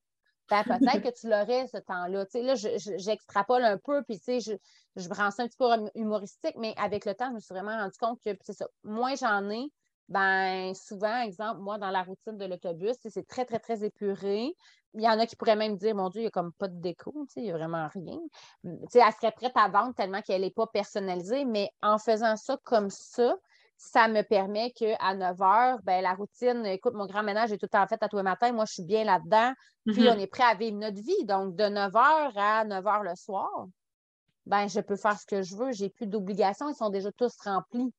ben, peut-être que tu l'aurais ce temps-là. Tu sais, là, j'extrapole un peu, puis tu sais, je, je ça un petit peu humoristique, mais avec le temps, je me suis vraiment rendu compte que c'est ça. Moins j'en ai, ben souvent, exemple, moi, dans la routine de l'autobus, c'est très, très, très épuré. Il y en a qui pourraient même dire, mon Dieu, il n'y a comme pas de déco, il n'y a vraiment rien. Hum, elle serait prête à vendre tellement qu'elle n'est pas personnalisée, mais en faisant ça comme ça, ça me permet qu'à 9 h, ben, la routine, écoute, mon grand ménage est tout en fait à tous les matins. Moi, je suis bien là-dedans. Puis, mm-hmm. on est prêt à vivre notre vie. Donc, de 9 h à 9 h le soir, ben, je peux faire ce que je veux, j'ai plus d'obligations, ils sont déjà tous remplis.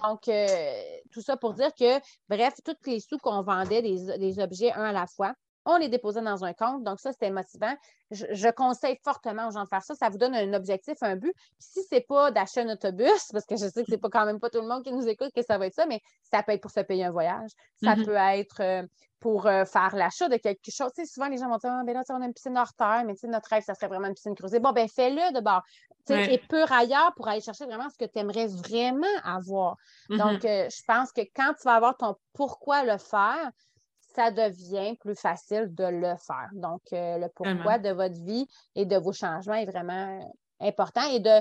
Donc, euh, tout ça pour dire que, bref, tous les sous qu'on vendait, des, objets un à la fois, on les déposait dans un compte. Donc, ça, c'était motivant. Je, conseille fortement aux gens de faire ça. Ça vous donne un objectif, un but. si ce n'est pas d'acheter un autobus, parce que je sais que ce n'est pas quand même pas tout le monde qui nous écoute que ça va être ça, mais ça peut être pour se payer un voyage. Ça mm-hmm. peut être euh, pour euh, faire l'achat de quelque chose. Tu sais, souvent, les gens vont dire ah, ben là, on a une piscine hors terre, mais notre rêve, ça serait vraiment une piscine creusée. Bon, ben fais-le de bord. Tu sais, et pur ailleurs pour aller chercher vraiment ce que tu aimerais vraiment avoir. Mm-hmm. Donc, euh, je pense que quand tu vas avoir ton pourquoi le faire, ça devient plus facile de le faire. Donc, euh, le pourquoi de votre vie et de vos changements est vraiment important. Et de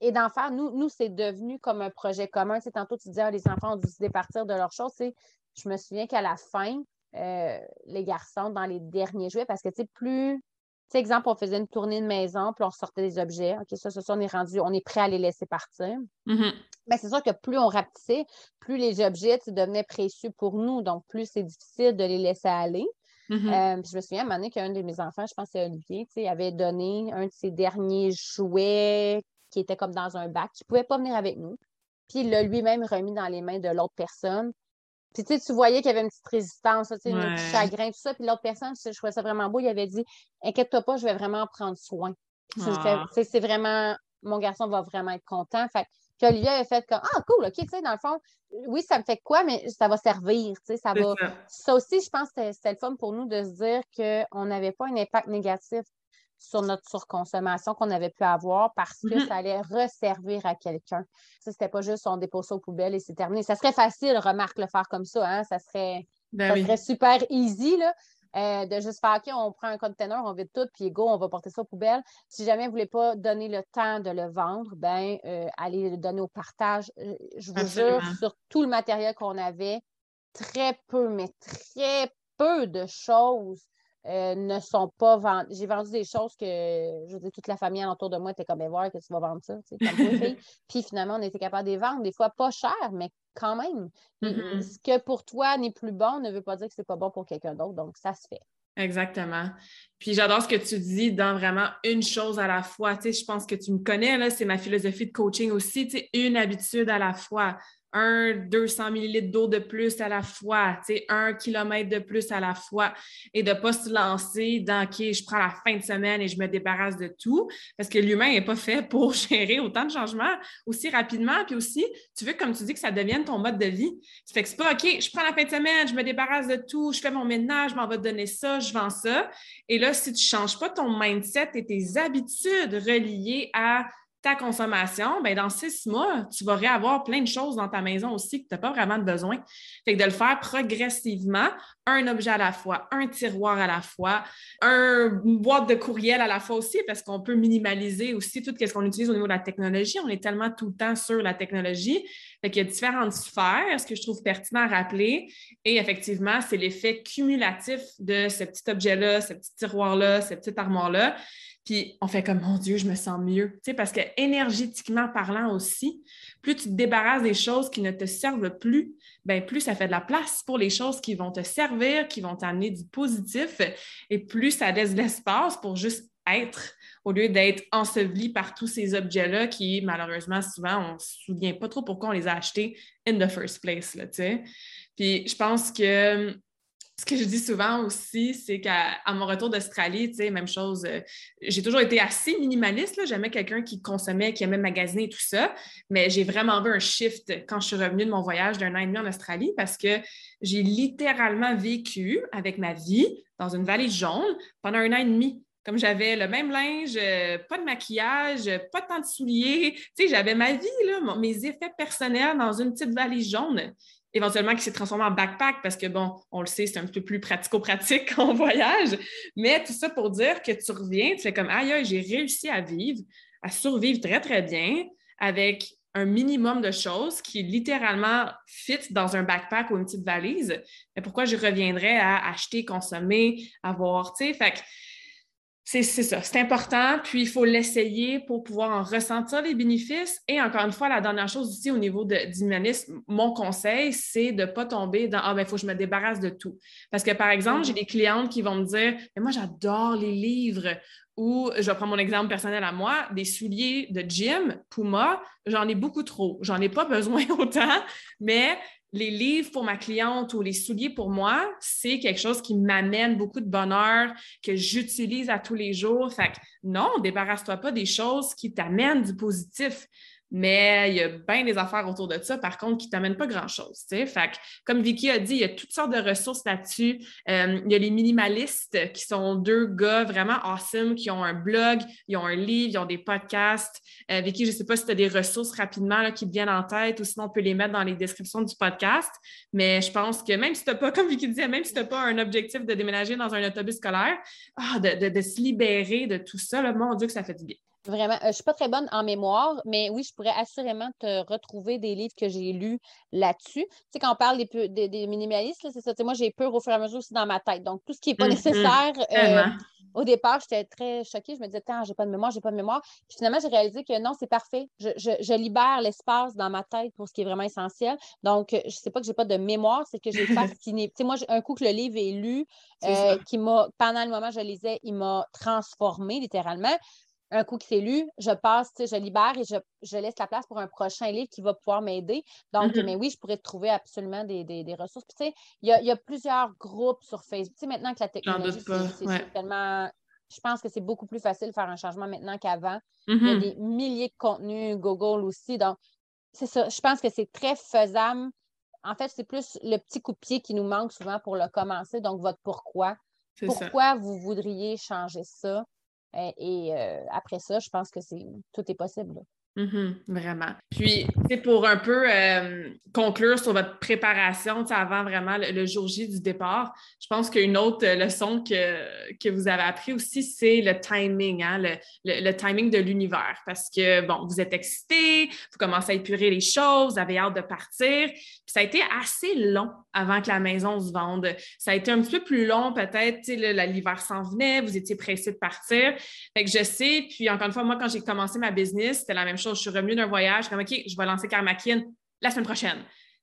et d'en faire, nous, nous c'est devenu comme un projet commun. Tu tantôt, tu disais, ah, les enfants ont décidé de partir de leurs choses. je me souviens qu'à la fin, euh, les garçons dans les derniers jouets parce que, tu sais, plus. Sais, exemple, on faisait une tournée de maison, puis on sortait des objets. OK, ça, ça, ça on est rendu, on est prêt à les laisser partir. Mais mm-hmm. ben, c'est sûr que plus on rapetissait, plus les objets devenaient précieux pour nous. Donc, plus c'est difficile de les laisser aller. Mm-hmm. Euh, je me souviens à un moment donné qu'un de mes enfants, je pense que c'est Olivier, avait donné un de ses derniers jouets qui était comme dans un bac, qui ne pouvait pas venir avec nous. Puis il l'a lui-même remis dans les mains de l'autre personne. Puis tu, tu voyais qu'il y avait une petite résistance, un petit chagrin, tout ça. Puis l'autre personne, je trouvais ça vraiment beau, il avait dit Inquiète-toi pas, je vais vraiment en prendre soin. Ah. C'est vraiment, mon garçon va vraiment être content. Fait que Olivier avait fait comme Ah, cool, OK, tu sais, dans le fond, oui, ça me fait quoi, mais ça va servir, tu sais, ça va. Ça. aussi, je pense que c'était le fun pour nous de se dire qu'on n'avait pas un impact négatif sur notre surconsommation qu'on avait pu avoir parce que mm-hmm. ça allait resservir à quelqu'un. Ça, c'était pas juste on dépose ça aux poubelles et c'est terminé. Ça serait facile, remarque, le faire comme ça. Hein? Ça, serait, ben serait super easy. Là. Euh, de juste faire, OK, on prend un container, on vide tout, puis go, on va porter ça aux poubelles. Si jamais vous ne voulez pas donner le temps de le vendre, ben euh, allez le donner au partage. Euh, je vous jure, sur tout le matériel qu'on avait, très peu, mais très peu de choses euh, ne sont pas vendues. J'ai vendu des choses que, je veux dire, toute la famille autour de moi était comme, voir que tu vas vendre ça. Puis finalement, on était capable de les vendre, des fois pas cher, mais quand même. Mm-hmm. Ce que pour toi n'est plus bon ne veut pas dire que c'est pas bon pour quelqu'un d'autre. Donc, ça se fait.
Exactement. Puis j'adore ce que tu dis dans vraiment une chose à la fois. Tu sais, je pense que tu me connais, là, c'est ma philosophie de coaching aussi, tu sais, une habitude à la fois un 200 millilitres d'eau de plus à la fois, un kilomètre de plus à la fois et de ne pas se lancer dans OK, je prends la fin de semaine et je me débarrasse de tout parce que l'humain n'est pas fait pour gérer autant de changements aussi rapidement. Puis aussi, tu veux, comme tu dis, que ça devienne ton mode de vie. Ça fait que c'est pas OK, je prends la fin de semaine, je me débarrasse de tout, je fais mon ménage, je m'en vais donner ça, je vends ça. Et là, si tu ne changes pas ton mindset et tes habitudes reliées à ta consommation, ben dans six mois, tu vas réavoir plein de choses dans ta maison aussi que tu n'as pas vraiment besoin. Fait que de le faire progressivement, un objet à la fois, un tiroir à la fois, un, une boîte de courriel à la fois aussi, parce qu'on peut minimaliser aussi tout ce qu'on utilise au niveau de la technologie. On est tellement tout le temps sur la technologie. Fait qu'il y a différentes sphères, ce que je trouve pertinent à rappeler. Et effectivement, c'est l'effet cumulatif de ce petit objet-là, ce petit tiroir-là, cette petite armoire-là. Puis on fait comme, mon Dieu, je me sens mieux. Tu sais, parce que énergétiquement parlant aussi, plus tu te débarrasses des choses qui ne te servent plus, bien plus ça fait de la place pour les choses qui vont te servir, qui vont t'amener du positif, et plus ça laisse l'espace pour juste être au lieu d'être enseveli par tous ces objets-là qui, malheureusement, souvent, on ne se souvient pas trop pourquoi on les a achetés in the first place. Là, Puis je pense que ce que je dis souvent aussi, c'est qu'à mon retour d'Australie, tu sais, même chose, euh, j'ai toujours été assez minimaliste. J'aimais quelqu'un qui consommait, qui aimait magasiner et tout ça, mais j'ai vraiment vu un shift quand je suis revenue de mon voyage d'un an et demi en Australie parce que j'ai littéralement vécu avec ma vie dans une vallée jaune pendant un an et demi. Comme j'avais le même linge, euh, pas de maquillage, pas tant de souliers, tu sais, j'avais ma vie, là, mes effets personnels dans une petite valise jaune éventuellement qui s'est transformé en backpack parce que, bon, on le sait, c'est un peu plus pratico-pratique en voyage. Mais tout ça pour dire que tu reviens, tu fais comme, aïe, j'ai réussi à vivre, à survivre très, très bien avec un minimum de choses qui littéralement fit dans un backpack ou une petite valise. Mais pourquoi je reviendrais à acheter, consommer, avoir, tu sais, fait que c'est ça, c'est important, puis il faut l'essayer pour pouvoir en ressentir les bénéfices. Et encore une fois, la dernière chose aussi au niveau de, d'humanisme, mon conseil, c'est de ne pas tomber dans Ah, ben, il faut que je me débarrasse de tout. Parce que, par exemple, j'ai mm-hmm. des clientes qui vont me dire Mais moi, j'adore les livres. Ou, je vais prendre mon exemple personnel à moi, des souliers de gym, Puma, j'en ai beaucoup trop. J'en ai pas besoin autant, mais les livres pour ma cliente ou les souliers pour moi, c'est quelque chose qui m'amène beaucoup de bonheur, que j'utilise à tous les jours. Fait que non, débarrasse-toi pas des choses qui t'amènent du positif. Mais il y a bien des affaires autour de ça, par contre, qui ne t'amènent pas grand-chose. Fait que, comme Vicky a dit, il y a toutes sortes de ressources là-dessus. Euh, il y a les minimalistes qui sont deux gars vraiment awesome, qui ont un blog, ils ont un livre, ils ont des podcasts. Euh, Vicky, je ne sais pas si tu as des ressources rapidement là, qui te viennent en tête ou sinon on peut les mettre dans les descriptions du podcast. Mais je pense que même si tu n'as pas, comme Vicky disait, même si tu n'as pas un objectif de déménager dans un autobus scolaire, ah, de, se libérer de tout ça, mon Dieu, que ça fait du bien.
Vraiment, euh, je ne suis pas très bonne en mémoire, mais oui, je pourrais assurément te retrouver des livres que j'ai lus là-dessus. Tu sais, quand on parle des, des, minimalistes, c'est ça. Tu sais, moi, j'ai peur au fur et à mesure aussi dans ma tête. Donc, tout ce qui n'est pas mm-hmm. nécessaire, euh, au départ, j'étais très choquée. Je me disais, tiens, j'ai pas de mémoire, j'ai pas de mémoire. Puis finalement, j'ai réalisé que non, c'est parfait. Je, libère l'espace dans ma tête pour ce qui est vraiment essentiel. Donc, je ne sais pas que j'ai pas de mémoire, c'est que j'ai fasciné. tu sais, moi, un coup que le livre est lu, euh, qui m'a, pendant le moment où je lisais, il m'a transformé littéralement un coup qui s'est lu, je passe, je libère et je, laisse la place pour un prochain livre qui va pouvoir m'aider. Donc, mm-hmm. mais oui, je pourrais trouver absolument des, ressources. Puis, tu sais, il y a, plusieurs groupes sur Facebook. Tu sais, maintenant que la technologie, c'est tellement. Je pense que c'est beaucoup plus facile de faire un changement maintenant qu'avant. Il y a mm-hmm. des milliers de contenus, Google aussi. Donc, c'est ça. Je pense que c'est très faisable. En fait, c'est plus le petit coup de pied qui nous manque souvent pour le commencer. Donc, votre pourquoi. Pourquoi vous voudriez changer ça? Euh, et euh, après ça, je pense que c'est tout est possible.
Mm-hmm, vraiment. Puis, pour un peu euh, conclure sur votre préparation avant vraiment le, jour J du départ, je pense qu'une autre leçon que, que vous avez appris aussi, c'est le timing, hein, le, le, timing de l'univers. Parce que, bon, vous êtes excité, vous commencez à épurer les choses, vous avez hâte de partir. Puis ça a été assez long avant que la maison se vende. Ça a été un petit peu plus long, peut-être, l'hiver s'en venait, vous étiez pressé de partir. Fait que je sais, puis encore une fois, moi, quand j'ai commencé ma business, c'était la même chose. Je suis revenue d'un voyage, comme, OK, je vais lancer Karmakin la semaine prochaine.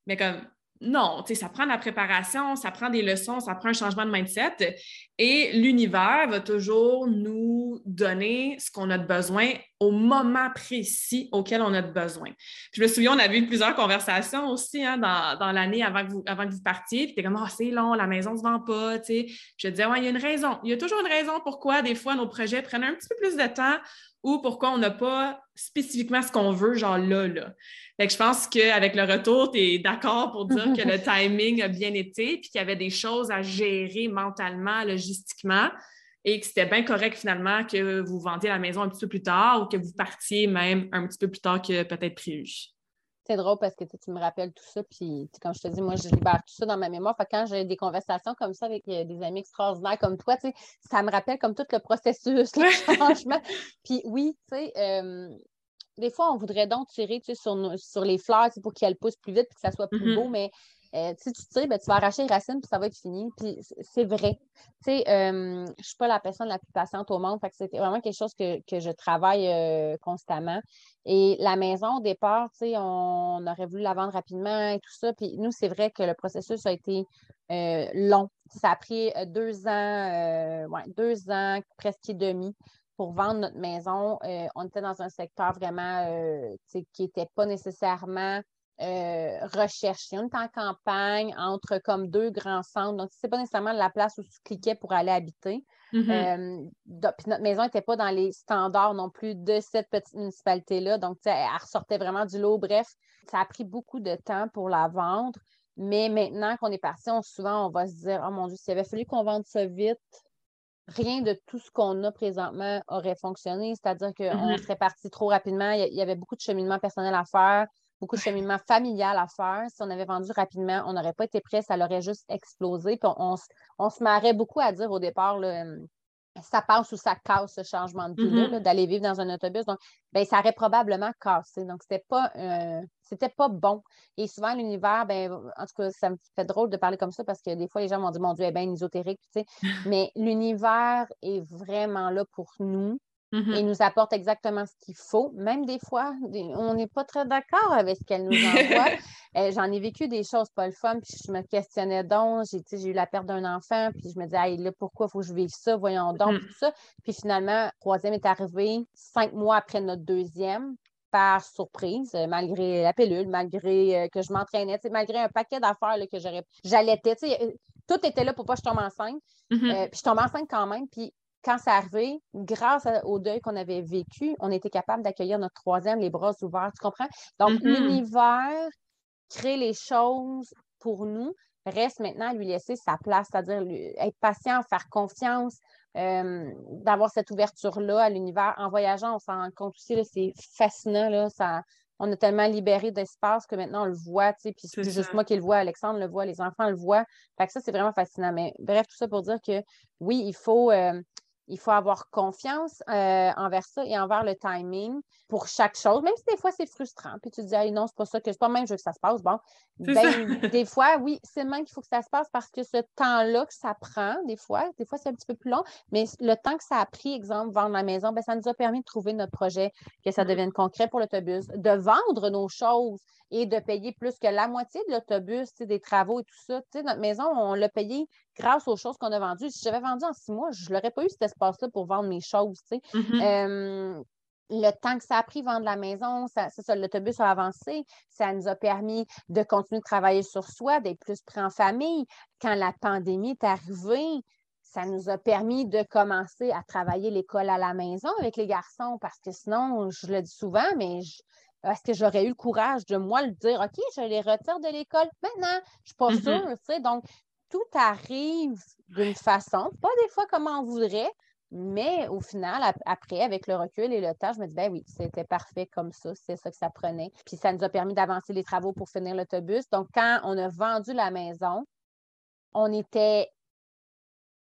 Mais comme, non, ça prend de la préparation, ça prend des leçons, ça prend un changement de mindset. Et l'univers va toujours nous donner ce qu'on a de besoin au moment précis auquel on a de besoin. je me souviens, on a eu plusieurs conversations aussi hein, dans, l'année avant, que vous, avant que vous partiez. Puis tu comme, oh, c'est long, la maison ne se vend pas. Je te disais, il y a une raison. Il y a toujours une raison pourquoi des fois nos projets prennent un petit peu plus de temps ou pourquoi on n'a pas spécifiquement ce qu'on veut, genre là, là. Fait que je pense qu'avec le retour, tu es d'accord pour dire que le timing a bien été, puis qu'il y avait des choses à gérer mentalement, logistiquement. et que c'était bien correct finalement que vous vendiez la maison un petit peu plus tard ou que vous partiez même un petit peu plus tard que peut-être prévu.
C'est drôle parce que tu me rappelles tout ça, puis comme je te dis, moi, je libère tout ça dans ma mémoire. Fait quand j'ai des conversations comme ça avec euh, des amis extraordinaires comme toi, ça me rappelle comme tout le processus, le changement. puis oui, tu sais, euh, des fois, on voudrait donc tirer sur, sur les fleurs pour qu'elles poussent plus vite et que ça soit plus mm-hmm. beau, mais euh, si tu tires, ben, tu vas arracher les racines puis ça va être fini. Puis c'est vrai. Tu sais, euh, je suis pas la personne la plus patiente au monde. Fait que c'est vraiment quelque chose que, je travaille euh, constamment. Et la maison, au départ, tu sais, on, aurait voulu la vendre rapidement et tout ça. Puis nous, c'est vrai que le processus a été long. Ça a pris deux ans, ouais, deux ans, presque et demi pour vendre notre maison. on était dans un secteur vraiment qui n'était pas nécessairement euh, rechercher. On est en campagne entre comme deux grands centres. Donc, c'est pas nécessairement la place où tu cliquais pour aller habiter. Mm-hmm. Euh, puis notre maison n'était pas dans les standards non plus de cette petite municipalité-là. Donc, elle ressortait vraiment du lot. Bref, ça a pris beaucoup de temps pour la vendre. Mais maintenant qu'on est parti, souvent, on va se dire Oh mon Dieu, s'il avait fallu qu'on vende ça vite, rien de tout ce qu'on a présentement aurait fonctionné. C'est-à-dire qu'on mm-hmm. serait parti trop rapidement. Il y avait beaucoup de cheminement personnel à faire beaucoup de cheminement familial à faire. Si on avait vendu rapidement, on n'aurait pas été prêt, ça l'aurait juste explosé. Puis on, se marrait beaucoup à dire au départ, euh, ça passe ou ça casse ce changement de vie mm-hmm. d'aller vivre dans un autobus. Donc, ben, ça aurait probablement cassé. Donc, c'était pas euh, c'était pas bon. Et souvent, l'univers, ben, en tout cas, ça me fait drôle de parler comme ça parce que des fois, les gens m'ont dit Mon Dieu, est bien ésotérique, tu sais. Mais l'univers est vraiment là pour nous. Mm-hmm. et nous apporte exactement ce qu'il faut. Même des fois, on n'est pas très d'accord avec ce qu'elle nous envoie. Euh, j'en ai vécu des choses pas le fun, puis je me questionnais donc. J'ai eu la perte d'un enfant, puis je me disais, hey, là, pourquoi il faut que je vive ça? Voyons donc, mm-hmm. tout ça. Puis finalement, troisième est arrivé cinq mois après notre deuxième par surprise, euh, malgré la pilule, malgré euh, que je m'entraînais, malgré un paquet d'affaires que j'aurais. J'allaitais, tout était là pour pas que je tombe enceinte. Mm-hmm. puis je tombe enceinte quand même. Puis quand c'est arrivé, grâce au deuil qu'on avait vécu, on était capable d'accueillir notre troisième, les bras ouverts, tu comprends? Donc, mm-hmm. l'univers crée les choses pour nous. Reste maintenant à lui laisser sa place, c'est-à-dire être patient, faire confiance, euh, d'avoir cette ouverture-là à l'univers. En voyageant, on s'en rend compte aussi, c'est fascinant, là, ça, on a tellement libéré d'espace que maintenant on le voit, tu sais, puis c'est juste moi qui le vois, Alexandre le voit, les enfants le voient. Fait que ça, c'est vraiment fascinant. Mais bref, tout ça pour dire que oui, il faut, euh, il faut avoir confiance euh, envers ça et envers le timing pour chaque chose, même si des fois c'est frustrant. Puis tu te dis, non, c'est pas ça que c'est pas même je veux que ça se passe. Bon, ben, des fois, oui, c'est même qu'il faut que ça se passe parce que ce temps-là que ça prend, des fois, des fois c'est un petit peu plus long, mais le temps que ça a pris, exemple, vendre la maison, ben, ça nous a permis de trouver notre projet, que ça devienne concret pour l'autobus, de vendre nos choses et de payer plus que la moitié de l'autobus, des travaux et tout ça. notre maison, on l'a payé grâce aux choses qu'on a vendues. Si j'avais vendu en six mois, je n'aurais pas eu cet espace-là pour vendre mes choses. Mm-hmm. le temps que ça a pris vendre la maison, ça, ça, l'autobus a avancé. Ça nous a permis de continuer de travailler sur soi, d'être plus près en famille. Quand la pandémie est arrivée, ça nous a permis de commencer à travailler l'école à la maison avec les garçons parce que sinon, je le dis souvent, mais est-ce que j'aurais eu le courage de moi le dire, OK, je les retire de l'école maintenant? Je ne suis pas mm-hmm. sûre, tu sais. Donc, tout arrive d'une façon, pas des fois comme on voudrait, mais au final, après, avec le recul et le temps, je me dis, ben oui, c'était parfait comme ça, c'est ça que ça prenait. Puis ça nous a permis d'avancer les travaux pour finir l'autobus. Donc, quand on a vendu la maison, on était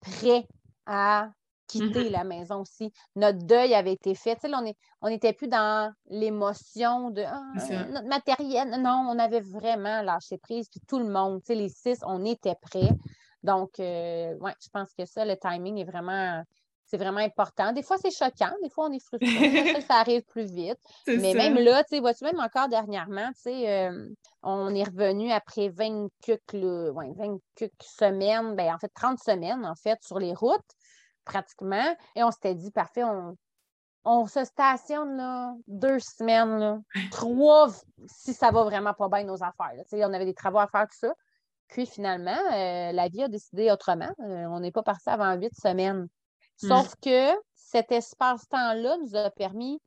prêt à quitter mm-hmm. la maison aussi. Notre deuil avait été fait. Tu sais, on n'était plus dans l'émotion de ah, notre matériel. Non, on avait vraiment lâché prise. Puis tout le monde, tu sais, les six, on était prêts. Donc, euh, ouais, je pense que ça, le timing est vraiment. C'est vraiment important. Des fois, c'est choquant. Des fois, on est frustré. ça arrive plus vite. Mais même là, tu sais, vois-tu, même encore dernièrement, tu sais, euh, on est revenu après 20 ouais, 20 semaines, ben, en fait, 30 semaines, en fait, sur les routes pratiquement. Et on s'était dit, parfait, on, on se stationne là, deux semaines, là, trois si ça va vraiment pas bien nos affaires. On avait des travaux à faire, tout ça. Puis finalement, euh, la vie a décidé autrement. Euh, on n'est pas parti avant huit semaines. Hmm. Sauf que cet espace-temps-là nous a permis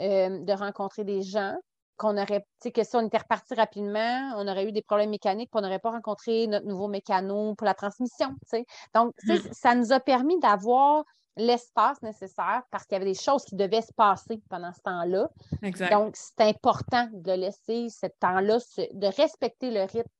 euh, de rencontrer des gens, qu'on aurait, tu sais, que si on était reparti rapidement, on aurait eu des problèmes mécaniques, puis on n'aurait pas rencontré notre nouveau mécano pour la transmission, tu sais. Donc, mm. ça nous a permis d'avoir l'espace nécessaire parce qu'il y avait des choses qui devaient se passer pendant ce temps-là.
Exact.
Donc, c'est important de laisser ce temps-là, de respecter le rythme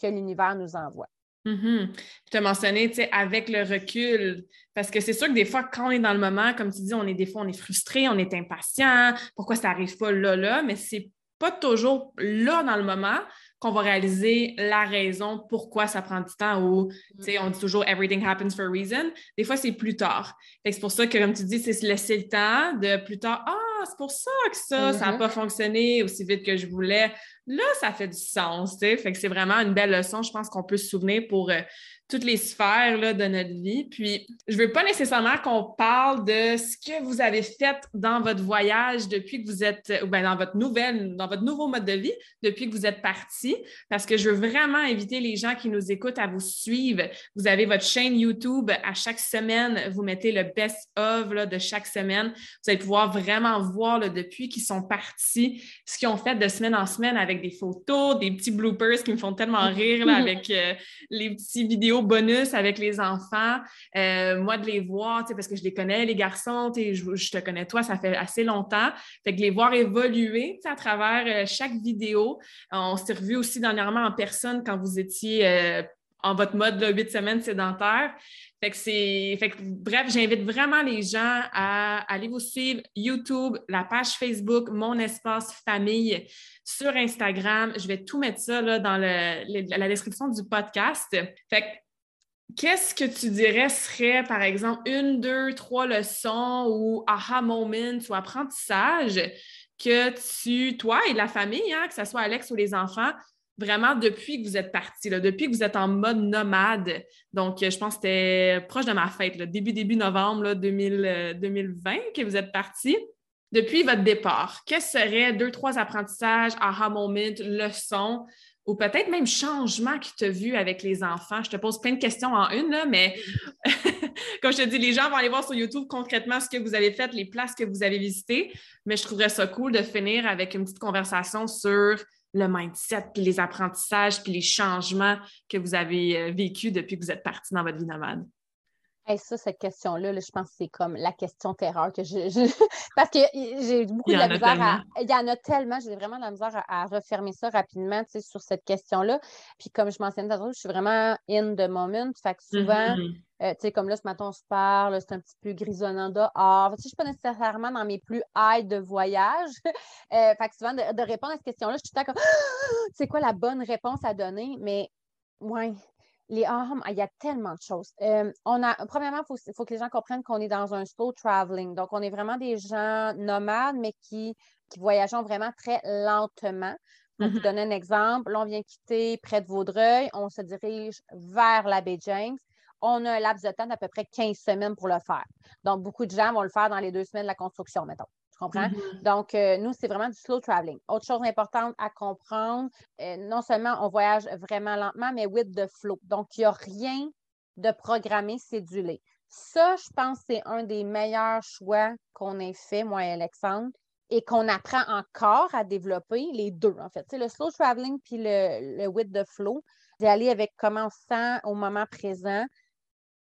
que l'univers nous envoie.
Mm Tu as mentionné, tu sais, avec le recul, parce que c'est sûr que des fois, quand on est dans le moment, comme tu dis, on est des fois, on est frustré, on est impatient, pourquoi ça n'arrive pas là, là, mais c'est pas toujours là dans le moment qu'on va réaliser la raison pourquoi ça prend du temps ou, tu sais, on dit toujours everything happens for a reason. Des fois, c'est plus tard. c'est pour ça que, comme tu dis, c'est se laisser le temps de plus tard, ah, c'est pour ça que ça, ça n'a mm-hmm. pas fonctionné aussi vite que je voulais. Là, ça fait du sens, tu sais. Fait que c'est vraiment une belle leçon, je pense qu'on peut se souvenir pour euh, toutes les sphères là, de notre vie. Puis, je veux pas nécessairement qu'on parle de ce que vous avez fait dans votre voyage depuis que vous êtes, ou bien dans votre nouvelle, dans votre nouveau mode de vie, depuis que vous êtes parti, parce que je veux vraiment inviter les gens qui nous écoutent à vous suivre. Vous avez votre chaîne YouTube à chaque semaine, vous mettez le best-of de chaque semaine. Vous allez pouvoir vraiment voir là, depuis qu'ils sont partis, ce qu'ils ont fait de semaine en semaine avec des photos, des petits bloopers qui me font tellement rire là, avec euh, les petits vidéos bonus avec les enfants, euh, moi de les voir, parce que je les connais, les garçons, je, je, te connais toi, ça fait assez longtemps. Fait que les voir évoluer à travers euh, chaque vidéo. On s'est revus aussi dernièrement en personne quand vous étiez euh, en votre mode de huit semaines sédentaire. Fait que c'est. Fait que, bref, j'invite vraiment les gens à aller vous suivre YouTube, la page Facebook, Mon Espace Famille, sur Instagram. Je vais tout mettre ça là, dans la description du podcast. Fait que Qu'est-ce que tu dirais serait, par exemple, une, deux, trois leçons ou aha moments ou apprentissage que tu, toi et la famille, hein, que ce soit Alex ou les enfants, vraiment depuis que vous êtes partis, depuis que vous êtes en mode nomade? Donc, je pense que c'était proche de ma fête, début, début novembre là, 2020 euh, que vous êtes partis. Depuis votre départ, quels seraient deux, trois apprentissages, aha moments, leçons ou peut-être même changement que tu as vu avec les enfants. Je te pose plein de questions en une, là, mais comme je te dis, les gens vont aller voir sur YouTube concrètement ce que vous avez fait, les places que vous avez visitées, mais je trouverais ça cool de finir avec une petite conversation sur le mindset, puis les apprentissages, puis les changements que vous avez euh, vécus depuis que vous êtes parti dans votre vie nomade
ça, cette question-là, je pense que c'est comme la question terreur que je. Parce que j'ai beaucoup de la misère à. Il y en a tellement, j'ai vraiment de la misère à, refermer ça rapidement sur cette question-là. Puis comme je mentionnais tantôt, je suis vraiment in the moment. Fait que souvent, mm-hmm. euh, tu sais, comme là, ce matin, on se parle, c'est un petit peu grisonnant dehors. Tu sais, je ne suis pas nécessairement dans mes plus high de voyage. euh, fait que souvent, de, répondre à cette question-là, je suis tout comme, c'est quoi la bonne réponse à donner? Mais, ouais, les armes, il y a tellement de choses. Euh, on a, premièrement, il faut, que les gens comprennent qu'on est dans un slow traveling. Donc, on est vraiment des gens nomades, mais qui, qui voyageons vraiment très lentement. Pour vous mm-hmm. donner un exemple, là, on vient quitter près de Vaudreuil, on se dirige vers la baie James. On a un laps de temps d'à peu près 15 semaines pour le faire. Donc, beaucoup de gens vont le faire dans les deux semaines de la construction, mettons. Tu comprends? Mm-hmm. Donc, euh, nous, c'est vraiment du slow traveling. Autre chose importante à comprendre, euh, non seulement on voyage vraiment lentement, mais with the flow. Donc, il n'y a rien de programmé, cédulé. Ça, je pense, c'est un des meilleurs choix qu'on ait fait, moi et Alexandre, et qu'on apprend encore à développer, les deux, en fait. le slow traveling puis le, le with the flow, d'y aller avec comment on se sent au moment présent,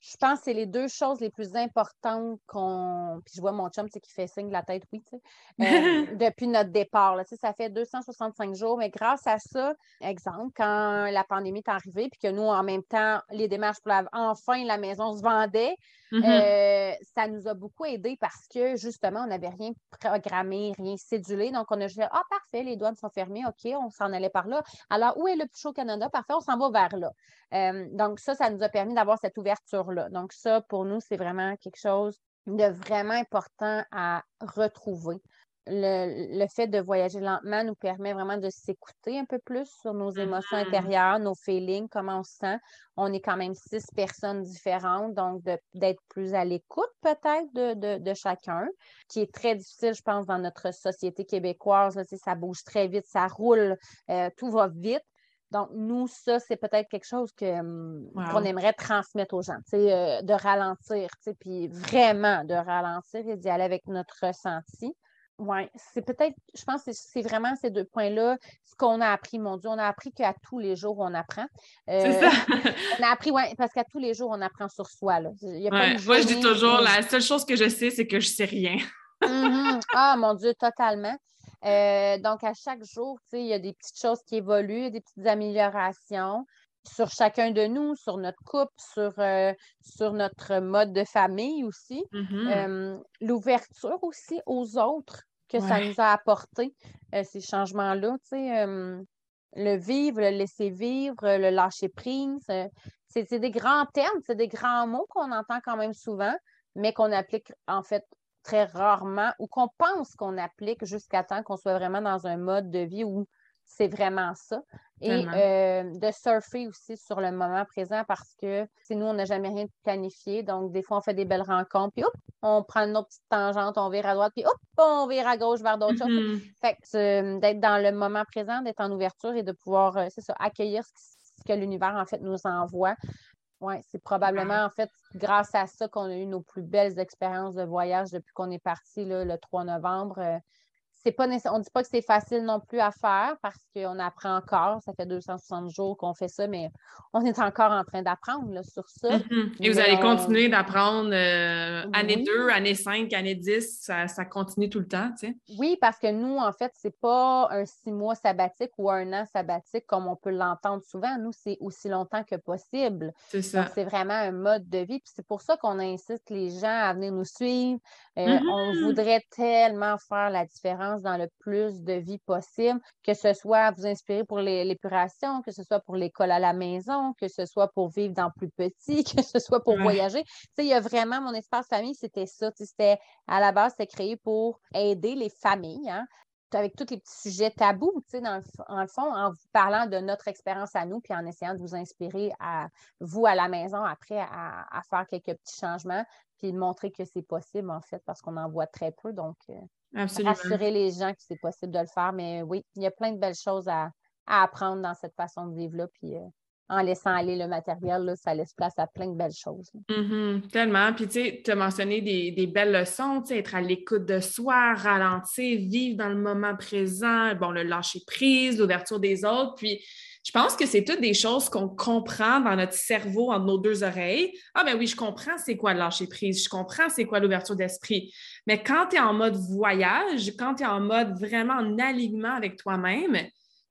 je pense que c'est les deux choses les plus importantes qu'on. Puis je vois mon chum qui fait signe de la tête, oui, tu sais, euh, depuis notre départ. Là, ça fait 265 jours, mais grâce à ça, exemple, quand la pandémie est arrivée, puis que nous, en même temps, les démarches pour enfin la maison se vendait, mm-hmm. euh, ça nous a beaucoup aidé parce que justement, on n'avait rien programmé, rien cédulé. Donc, on a dit Ah, parfait, les douanes sont fermées, OK, on s'en allait par là. Alors, où est le plus chaud Canada? Parfait, on s'en va vers là. Euh, donc, ça, ça nous a permis d'avoir cette Donc, ça, pour nous, c'est vraiment quelque chose de vraiment important à retrouver. Le, fait de voyager lentement nous permet vraiment de s'écouter un peu plus sur nos émotions mm-hmm. intérieures, nos feelings, comment on se sent. On est quand même six personnes différentes, donc d'être plus à l'écoute peut-être de, chacun, qui est très difficile, je pense, dans notre société québécoise. ça bouge très vite, ça roule, euh, tout va vite. Donc, nous, ça, c'est peut-être quelque chose hum, qu'on aimerait transmettre aux gens, euh, de ralentir, puis vraiment de ralentir et d'y aller avec notre ressenti. Oui, c'est peut-être, je pense que c'est vraiment ces deux points-là, ce qu'on a appris, mon Dieu, on a appris qu'à tous les jours, on apprend. c'est euh, ça. on a appris, oui, parce qu'à tous les jours, on apprend sur soi. Là.
moi, je dis toujours, la seule chose que je sais, c'est que je sais rien.
Mm-hmm. Ah, mon Dieu, totalement. Euh, donc, à chaque jour, il y a des petites choses qui évoluent, des petites améliorations sur chacun de nous, sur notre couple, sur, euh, sur notre mode de famille aussi. Mm-hmm. L'ouverture aussi aux autres que ça nous a apporté, euh, ces changements-là. Euh, le vivre, le laisser vivre, le lâcher prise. Euh, c'est des grands termes, c'est des grands mots qu'on entend quand même souvent, mais qu'on applique en fait très rarement ou qu'on pense qu'on applique jusqu'à temps qu'on soit vraiment dans un mode de vie où c'est vraiment ça. Et euh, de surfer aussi sur le moment présent parce que nous, on n'a jamais rien planifié. Donc, des fois, on fait des belles rencontres, puis hop, on prend une autre petite tangente, on vire à droite, puis hop, on vire à gauche vers d'autres choses. Mm-hmm. Fait que d'être dans le moment présent, d'être en ouverture et de pouvoir, euh, c'est ça, accueillir ce que l'univers, en fait, nous envoie. Oui, c'est probablement, en fait, grâce à ça qu'on a eu nos plus belles expériences de voyage depuis qu'on est parti le 3 novembre. Euh, pas on ne dit pas que c'est facile non plus à faire parce qu'on apprend encore. Ça fait 260 jours qu'on fait ça, mais on est encore en train d'apprendre sur ça.
Mm-hmm. Et vous allez continuer d'apprendre euh, année 2, année 5, année 10, ça, continue tout le temps, tu sais?
Oui, parce que nous, en fait, c'est pas un six mois sabbatique ou un an sabbatique comme on peut l'entendre souvent. Nous, c'est aussi longtemps que possible. C'est ça. c'est vraiment un mode de vie. Puis c'est pour ça qu'on incite les gens à venir nous suivre. Euh, on mm-hmm. voudrait tellement faire la différence dans le plus de vie possible, que ce soit vous inspirer pour l'épuration, que ce soit pour l'école à la maison, que ce soit pour vivre dans plus petit, que ce soit pour voyager. Tu il y a vraiment mon espace famille, c'était ça. C'était à la base, c'était créé pour aider les familles. Hein, avec tous les petits sujets tabous, tu dans le, fond, en vous parlant de notre expérience à nous, puis en essayant de vous inspirer à vous à la maison après à, faire quelques petits changements, puis montrer que c'est possible, en fait, parce qu'on en voit très peu. Donc, euh, rassurer les gens que c'est possible de le faire. Mais oui, il y a plein de belles choses à, apprendre dans cette façon de vivre-là. Puis euh, en laissant aller le matériel, là, ça laisse place à plein de belles choses.
Mm-hmm. tellement. Puis tu sais, tu as mentionné des, belles leçons, être à l'écoute de soi, ralentir, vivre dans le moment présent, bon, le lâcher prise, l'ouverture des autres. Puis je pense que c'est toutes des choses qu'on comprend dans notre cerveau, entre nos deux oreilles. Ah ben oui, je comprends c'est quoi le lâcher prise, je comprends c'est quoi l'ouverture d'esprit. Mais quand tu es en mode voyage, quand tu es en mode vraiment en alignement avec toi-même,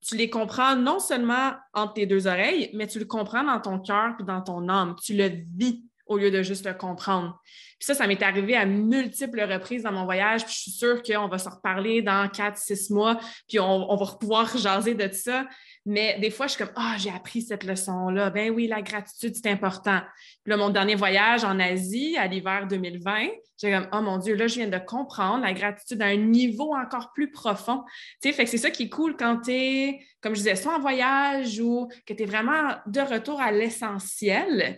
tu les comprends non seulement entre tes deux oreilles, mais tu le comprends dans ton cœur puis dans ton âme. Tu le vis au lieu de juste le comprendre. Puis ça, ça m'est arrivé à multiples reprises dans mon voyage, puis je suis sûre qu'on va se reparler dans quatre, six mois, puis on, on va pouvoir jaser de ça. Mais des fois, je suis comme, ah, j'ai appris cette leçon-là. Ben oui, la gratitude, c'est important. Puis là, mon dernier voyage en Asie, à l'hiver 2020, j'ai comme, oh mon Dieu, là, je viens de comprendre la gratitude à un niveau encore plus profond. Tu sais, fait que c'est ça qui est cool quand tu es, comme je disais, soit en voyage ou que tu es vraiment de retour à l'essentiel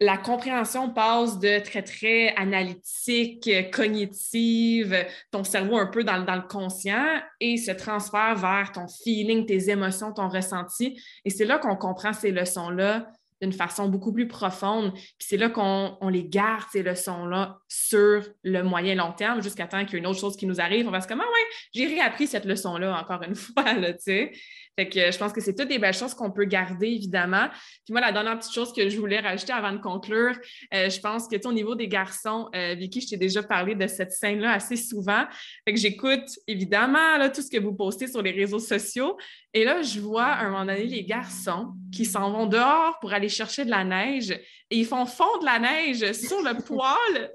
la compréhension passe de très, très analytique, cognitive, ton cerveau un peu dans, le conscient et se transfère vers ton feeling, tes émotions, ton ressenti. Et c'est là qu'on comprend ces leçons-là d'une façon beaucoup plus profonde. Puis c'est là qu'on les garde, ces leçons-là, sur le moyen long terme, jusqu'à temps qu'il y ait une autre chose qui nous arrive. On va se dire, ah ouais, j'ai réappris cette leçon-là encore une fois, là, tu sais. Fait que je pense que c'est toutes des belles choses qu'on peut garder, évidemment. Puis moi, la dernière petite chose que je voulais rajouter avant de conclure, euh, je pense que, tu au niveau des garçons, euh, Vicky, je t'ai déjà parlé de cette scène-là assez souvent. Fait que j'écoute, évidemment, là, tout ce que vous postez sur les réseaux sociaux. Et là, je vois, à un moment donné, les garçons qui s'en vont dehors pour aller chercher de la neige et ils font fondre la neige sur le poêle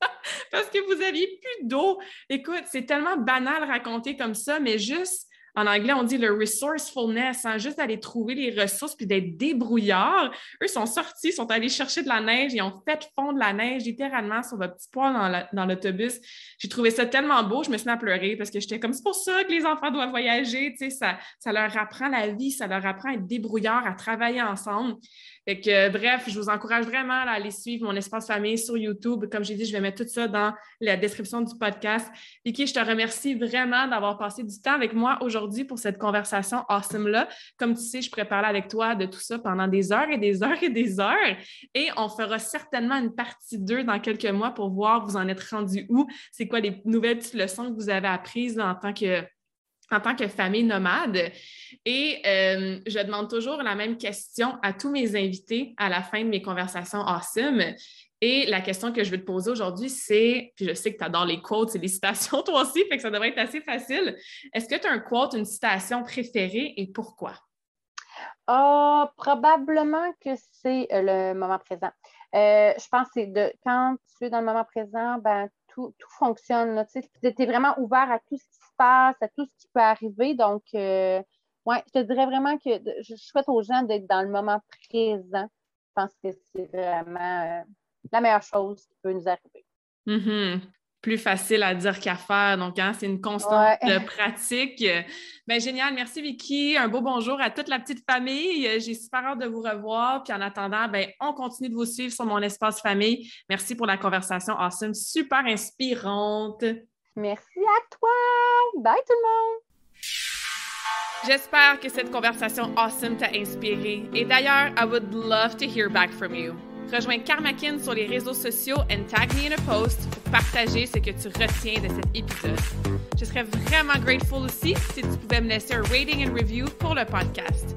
parce que vous aviez plus d'eau. Écoute, c'est tellement banal raconter comme ça, mais juste en anglais, on dit le resourcefulness, hein, juste d'aller trouver les ressources puis d'être débrouillard. Eux sont sortis, sont allés chercher de la neige, ils ont fait fondre la neige littéralement sur votre petit poil dans l'autobus. J'ai trouvé ça tellement beau, je me suis mis à pleurer parce que j'étais comme c'est pour ça que les enfants doivent voyager, tu sais, ça, ça leur apprend la vie, ça leur apprend à être débrouillard, à travailler ensemble. Fait que, bref, je vous encourage vraiment à aller suivre mon espace famille sur YouTube. Comme j'ai dit, je vais mettre tout ça dans la description du podcast. Vicky, je te remercie vraiment d'avoir passé du temps avec moi aujourd'hui pour cette conversation awesome-là. Comme tu sais, je prépare avec toi de tout ça pendant des heures et des heures et des heures. Et on fera certainement une partie 2 dans quelques mois pour voir vous en êtes rendu où. C'est quoi les nouvelles petites leçons que vous avez apprises en tant que en tant que famille nomade. Et euh, je demande toujours la même question à tous mes invités à la fin de mes conversations awesome. Et la question que je vais te poser aujourd'hui, c'est, puis je sais que tu adores les quotes et les citations toi aussi, fait que ça devrait être assez facile. Est-ce que tu as un quote, une citation préférée et pourquoi?
Ah, probablement que c'est euh, le moment présent. Euh, je pense que c'est de quand tu es dans le moment présent, ben, tout, fonctionne. Tu es vraiment ouvert à tout ce qui passe, à tout ce qui peut arriver. Donc, euh, ouais, je te dirais vraiment que je souhaite aux gens d'être dans le moment présent. Je pense que c'est vraiment la meilleure chose qui peut nous arriver.
Mm-hmm plus facile à dire qu'à faire. Donc, hein, c'est une constante pratique. Ben, génial. Merci, Vicky. Un beau bonjour à toute la petite famille. J'ai super hâte de vous revoir. Puis en attendant, ben, on continue de vous suivre sur mon espace famille. Merci pour la conversation awesome, super inspirante.
Merci à toi. Bye tout le monde.
J'espère que cette conversation awesome t'a inspiré. Et d'ailleurs, I would love to hear back from you. Rejoins Karmakin sur les réseaux sociaux and tag me in a post pour partager ce que tu retiens de cet épisode. Je serais vraiment grateful aussi si tu pouvais me laisser un rating and review pour le podcast.